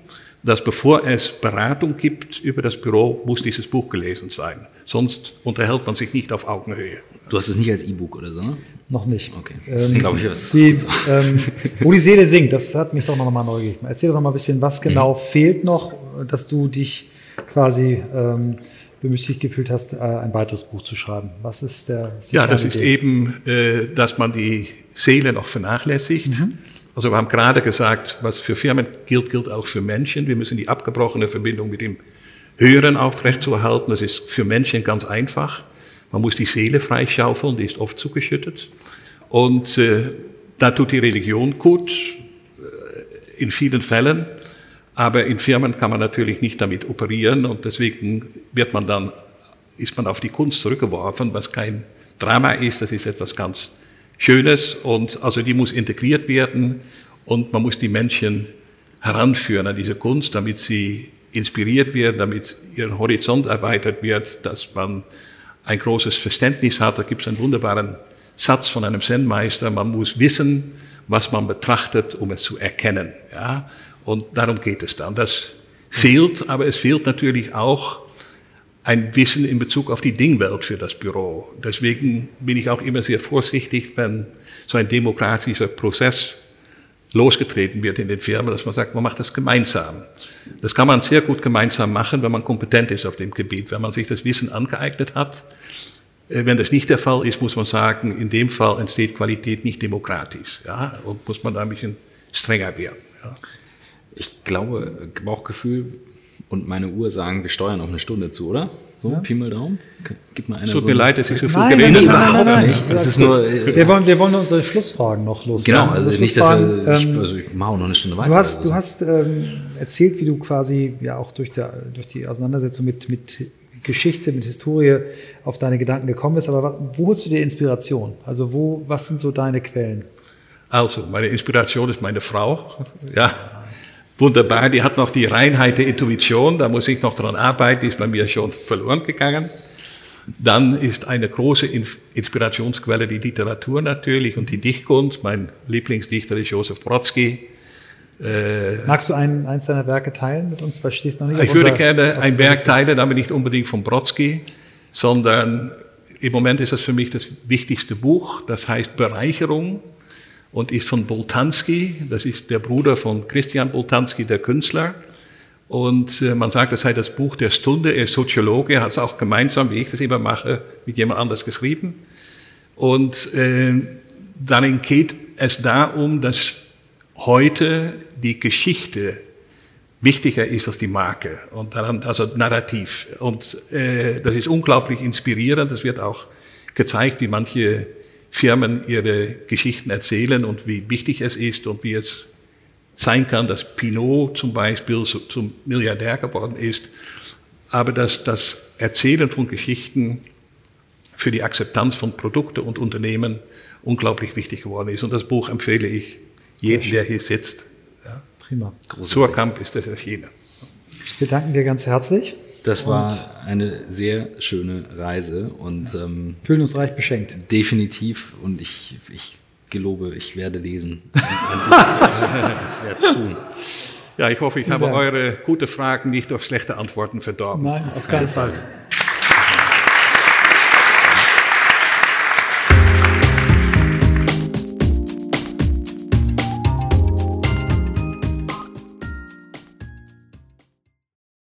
dass bevor es Beratung gibt über das Büro, muss dieses Buch gelesen sein. Sonst unterhält man sich nicht auf Augenhöhe. Du hast es nicht als E-Book oder so? Ne? Noch nicht. Okay. Das ähm, glaube ich was. Die, ähm, wo die Seele singt, das hat mich doch noch mal neugierig gemacht. Erzähl doch noch mal ein bisschen, was genau mhm. fehlt noch, dass du dich quasi ähm, bemüßigt gefühlt hast, äh, ein weiteres Buch zu schreiben. Was ist der? Ist ja, das ist eben, äh, dass man die Seele noch vernachlässigt. Mhm. Also wir haben gerade gesagt, was für Firmen gilt, gilt auch für Menschen. Wir müssen die abgebrochene Verbindung mit dem Höheren aufrechtzuerhalten. Das ist für Menschen ganz einfach. Man muss die Seele freischaufeln, die ist oft zugeschüttet. Und äh, da tut die Religion gut, äh, in vielen Fällen. Aber in Firmen kann man natürlich nicht damit operieren und deswegen wird man dann, ist man auf die Kunst zurückgeworfen, was kein Drama ist, das ist etwas ganz Schönes und also die muss integriert werden und man muss die Menschen heranführen an diese Kunst, damit sie inspiriert werden, damit ihr Horizont erweitert wird, dass man ein großes Verständnis hat. Da gibt es einen wunderbaren Satz von einem Zen-Meister, man muss wissen, was man betrachtet, um es zu erkennen. Ja? Und darum geht es dann. Das fehlt, aber es fehlt natürlich auch ein Wissen in Bezug auf die Dingwelt für das Büro. Deswegen bin ich auch immer sehr vorsichtig, wenn so ein demokratischer Prozess losgetreten wird in den Firmen, dass man sagt, man macht das gemeinsam. Das kann man sehr gut gemeinsam machen, wenn man kompetent ist auf dem Gebiet, wenn man sich das Wissen angeeignet hat. Äh, wenn das nicht der Fall ist, muss man sagen, in dem Fall entsteht Qualität nicht demokratisch. Ja, und muss man da ein bisschen strenger werden. Ja. Ich glaube, Bauchgefühl und meine Uhr sagen, wir steuern auf eine Stunde zu, oder? So, ja. Pi mal Daumen. Gib mal einer Tut so mir leid, dass ich so viel geredet habe. Nein, nein, nein, nicht. Das ist nur, äh, wir, wollen, wir wollen unsere Schlussfragen noch loswerden. Genau, also, also nicht, dass wir, ich, ähm, also ich mache noch eine Stunde weiter. Du hast, du hast ähm, erzählt, wie du quasi ja auch durch, der, durch die Auseinandersetzung mit, mit Geschichte, mit Historie auf deine Gedanken gekommen bist. Aber wo holst du dir Inspiration? Also wo, was sind so deine Quellen? Also, meine Inspiration ist meine Frau. Ja, wunderbar. Die hat noch die Reinheit der Intuition. Da muss ich noch dran arbeiten. Die ist bei mir schon verloren gegangen. Dann ist eine große Inspirationsquelle die Literatur natürlich und die Dichtkunst. Mein Lieblingsdichter ist Josef Brodsky. Äh, Magst du ein, eins deiner Werke teilen mit uns? Verstehst noch nicht? Ich würde gerne ein Werk teilen, aber nicht unbedingt von Brodsky, sondern im Moment ist das für mich das wichtigste Buch. Das heißt Bereicherung und ist von Boltanski. Das ist der Bruder von Christian Boltanski, der Künstler. Und äh, man sagt, das sei das Buch der Stunde. Er ist Soziologe, hat es auch gemeinsam, wie ich das immer mache, mit jemand anders geschrieben. Und äh, darin geht es darum, dass heute die Geschichte wichtiger ist als die Marke und daran, also Narrativ. Und äh, das ist unglaublich inspirierend. Das wird auch gezeigt, wie manche Firmen ihre Geschichten erzählen und wie wichtig es ist und wie es sein kann, dass Pinot zum Beispiel zum Milliardär geworden ist, aber dass das Erzählen von Geschichten für die Akzeptanz von Produkten und Unternehmen unglaublich wichtig geworden ist. Und das Buch empfehle ich jedem, der hier sitzt. Ja. Prima. Surkamp ist das erschienen. Wir danken dir ganz herzlich. Das war eine sehr schöne Reise und ähm, fühlen uns reich beschenkt. Definitiv und ich, ich gelobe, ich werde lesen. ich werde es tun. Ja, ich hoffe, ich habe eure gute Fragen nicht durch schlechte Antworten verdorben. Nein, auf keinen Fall.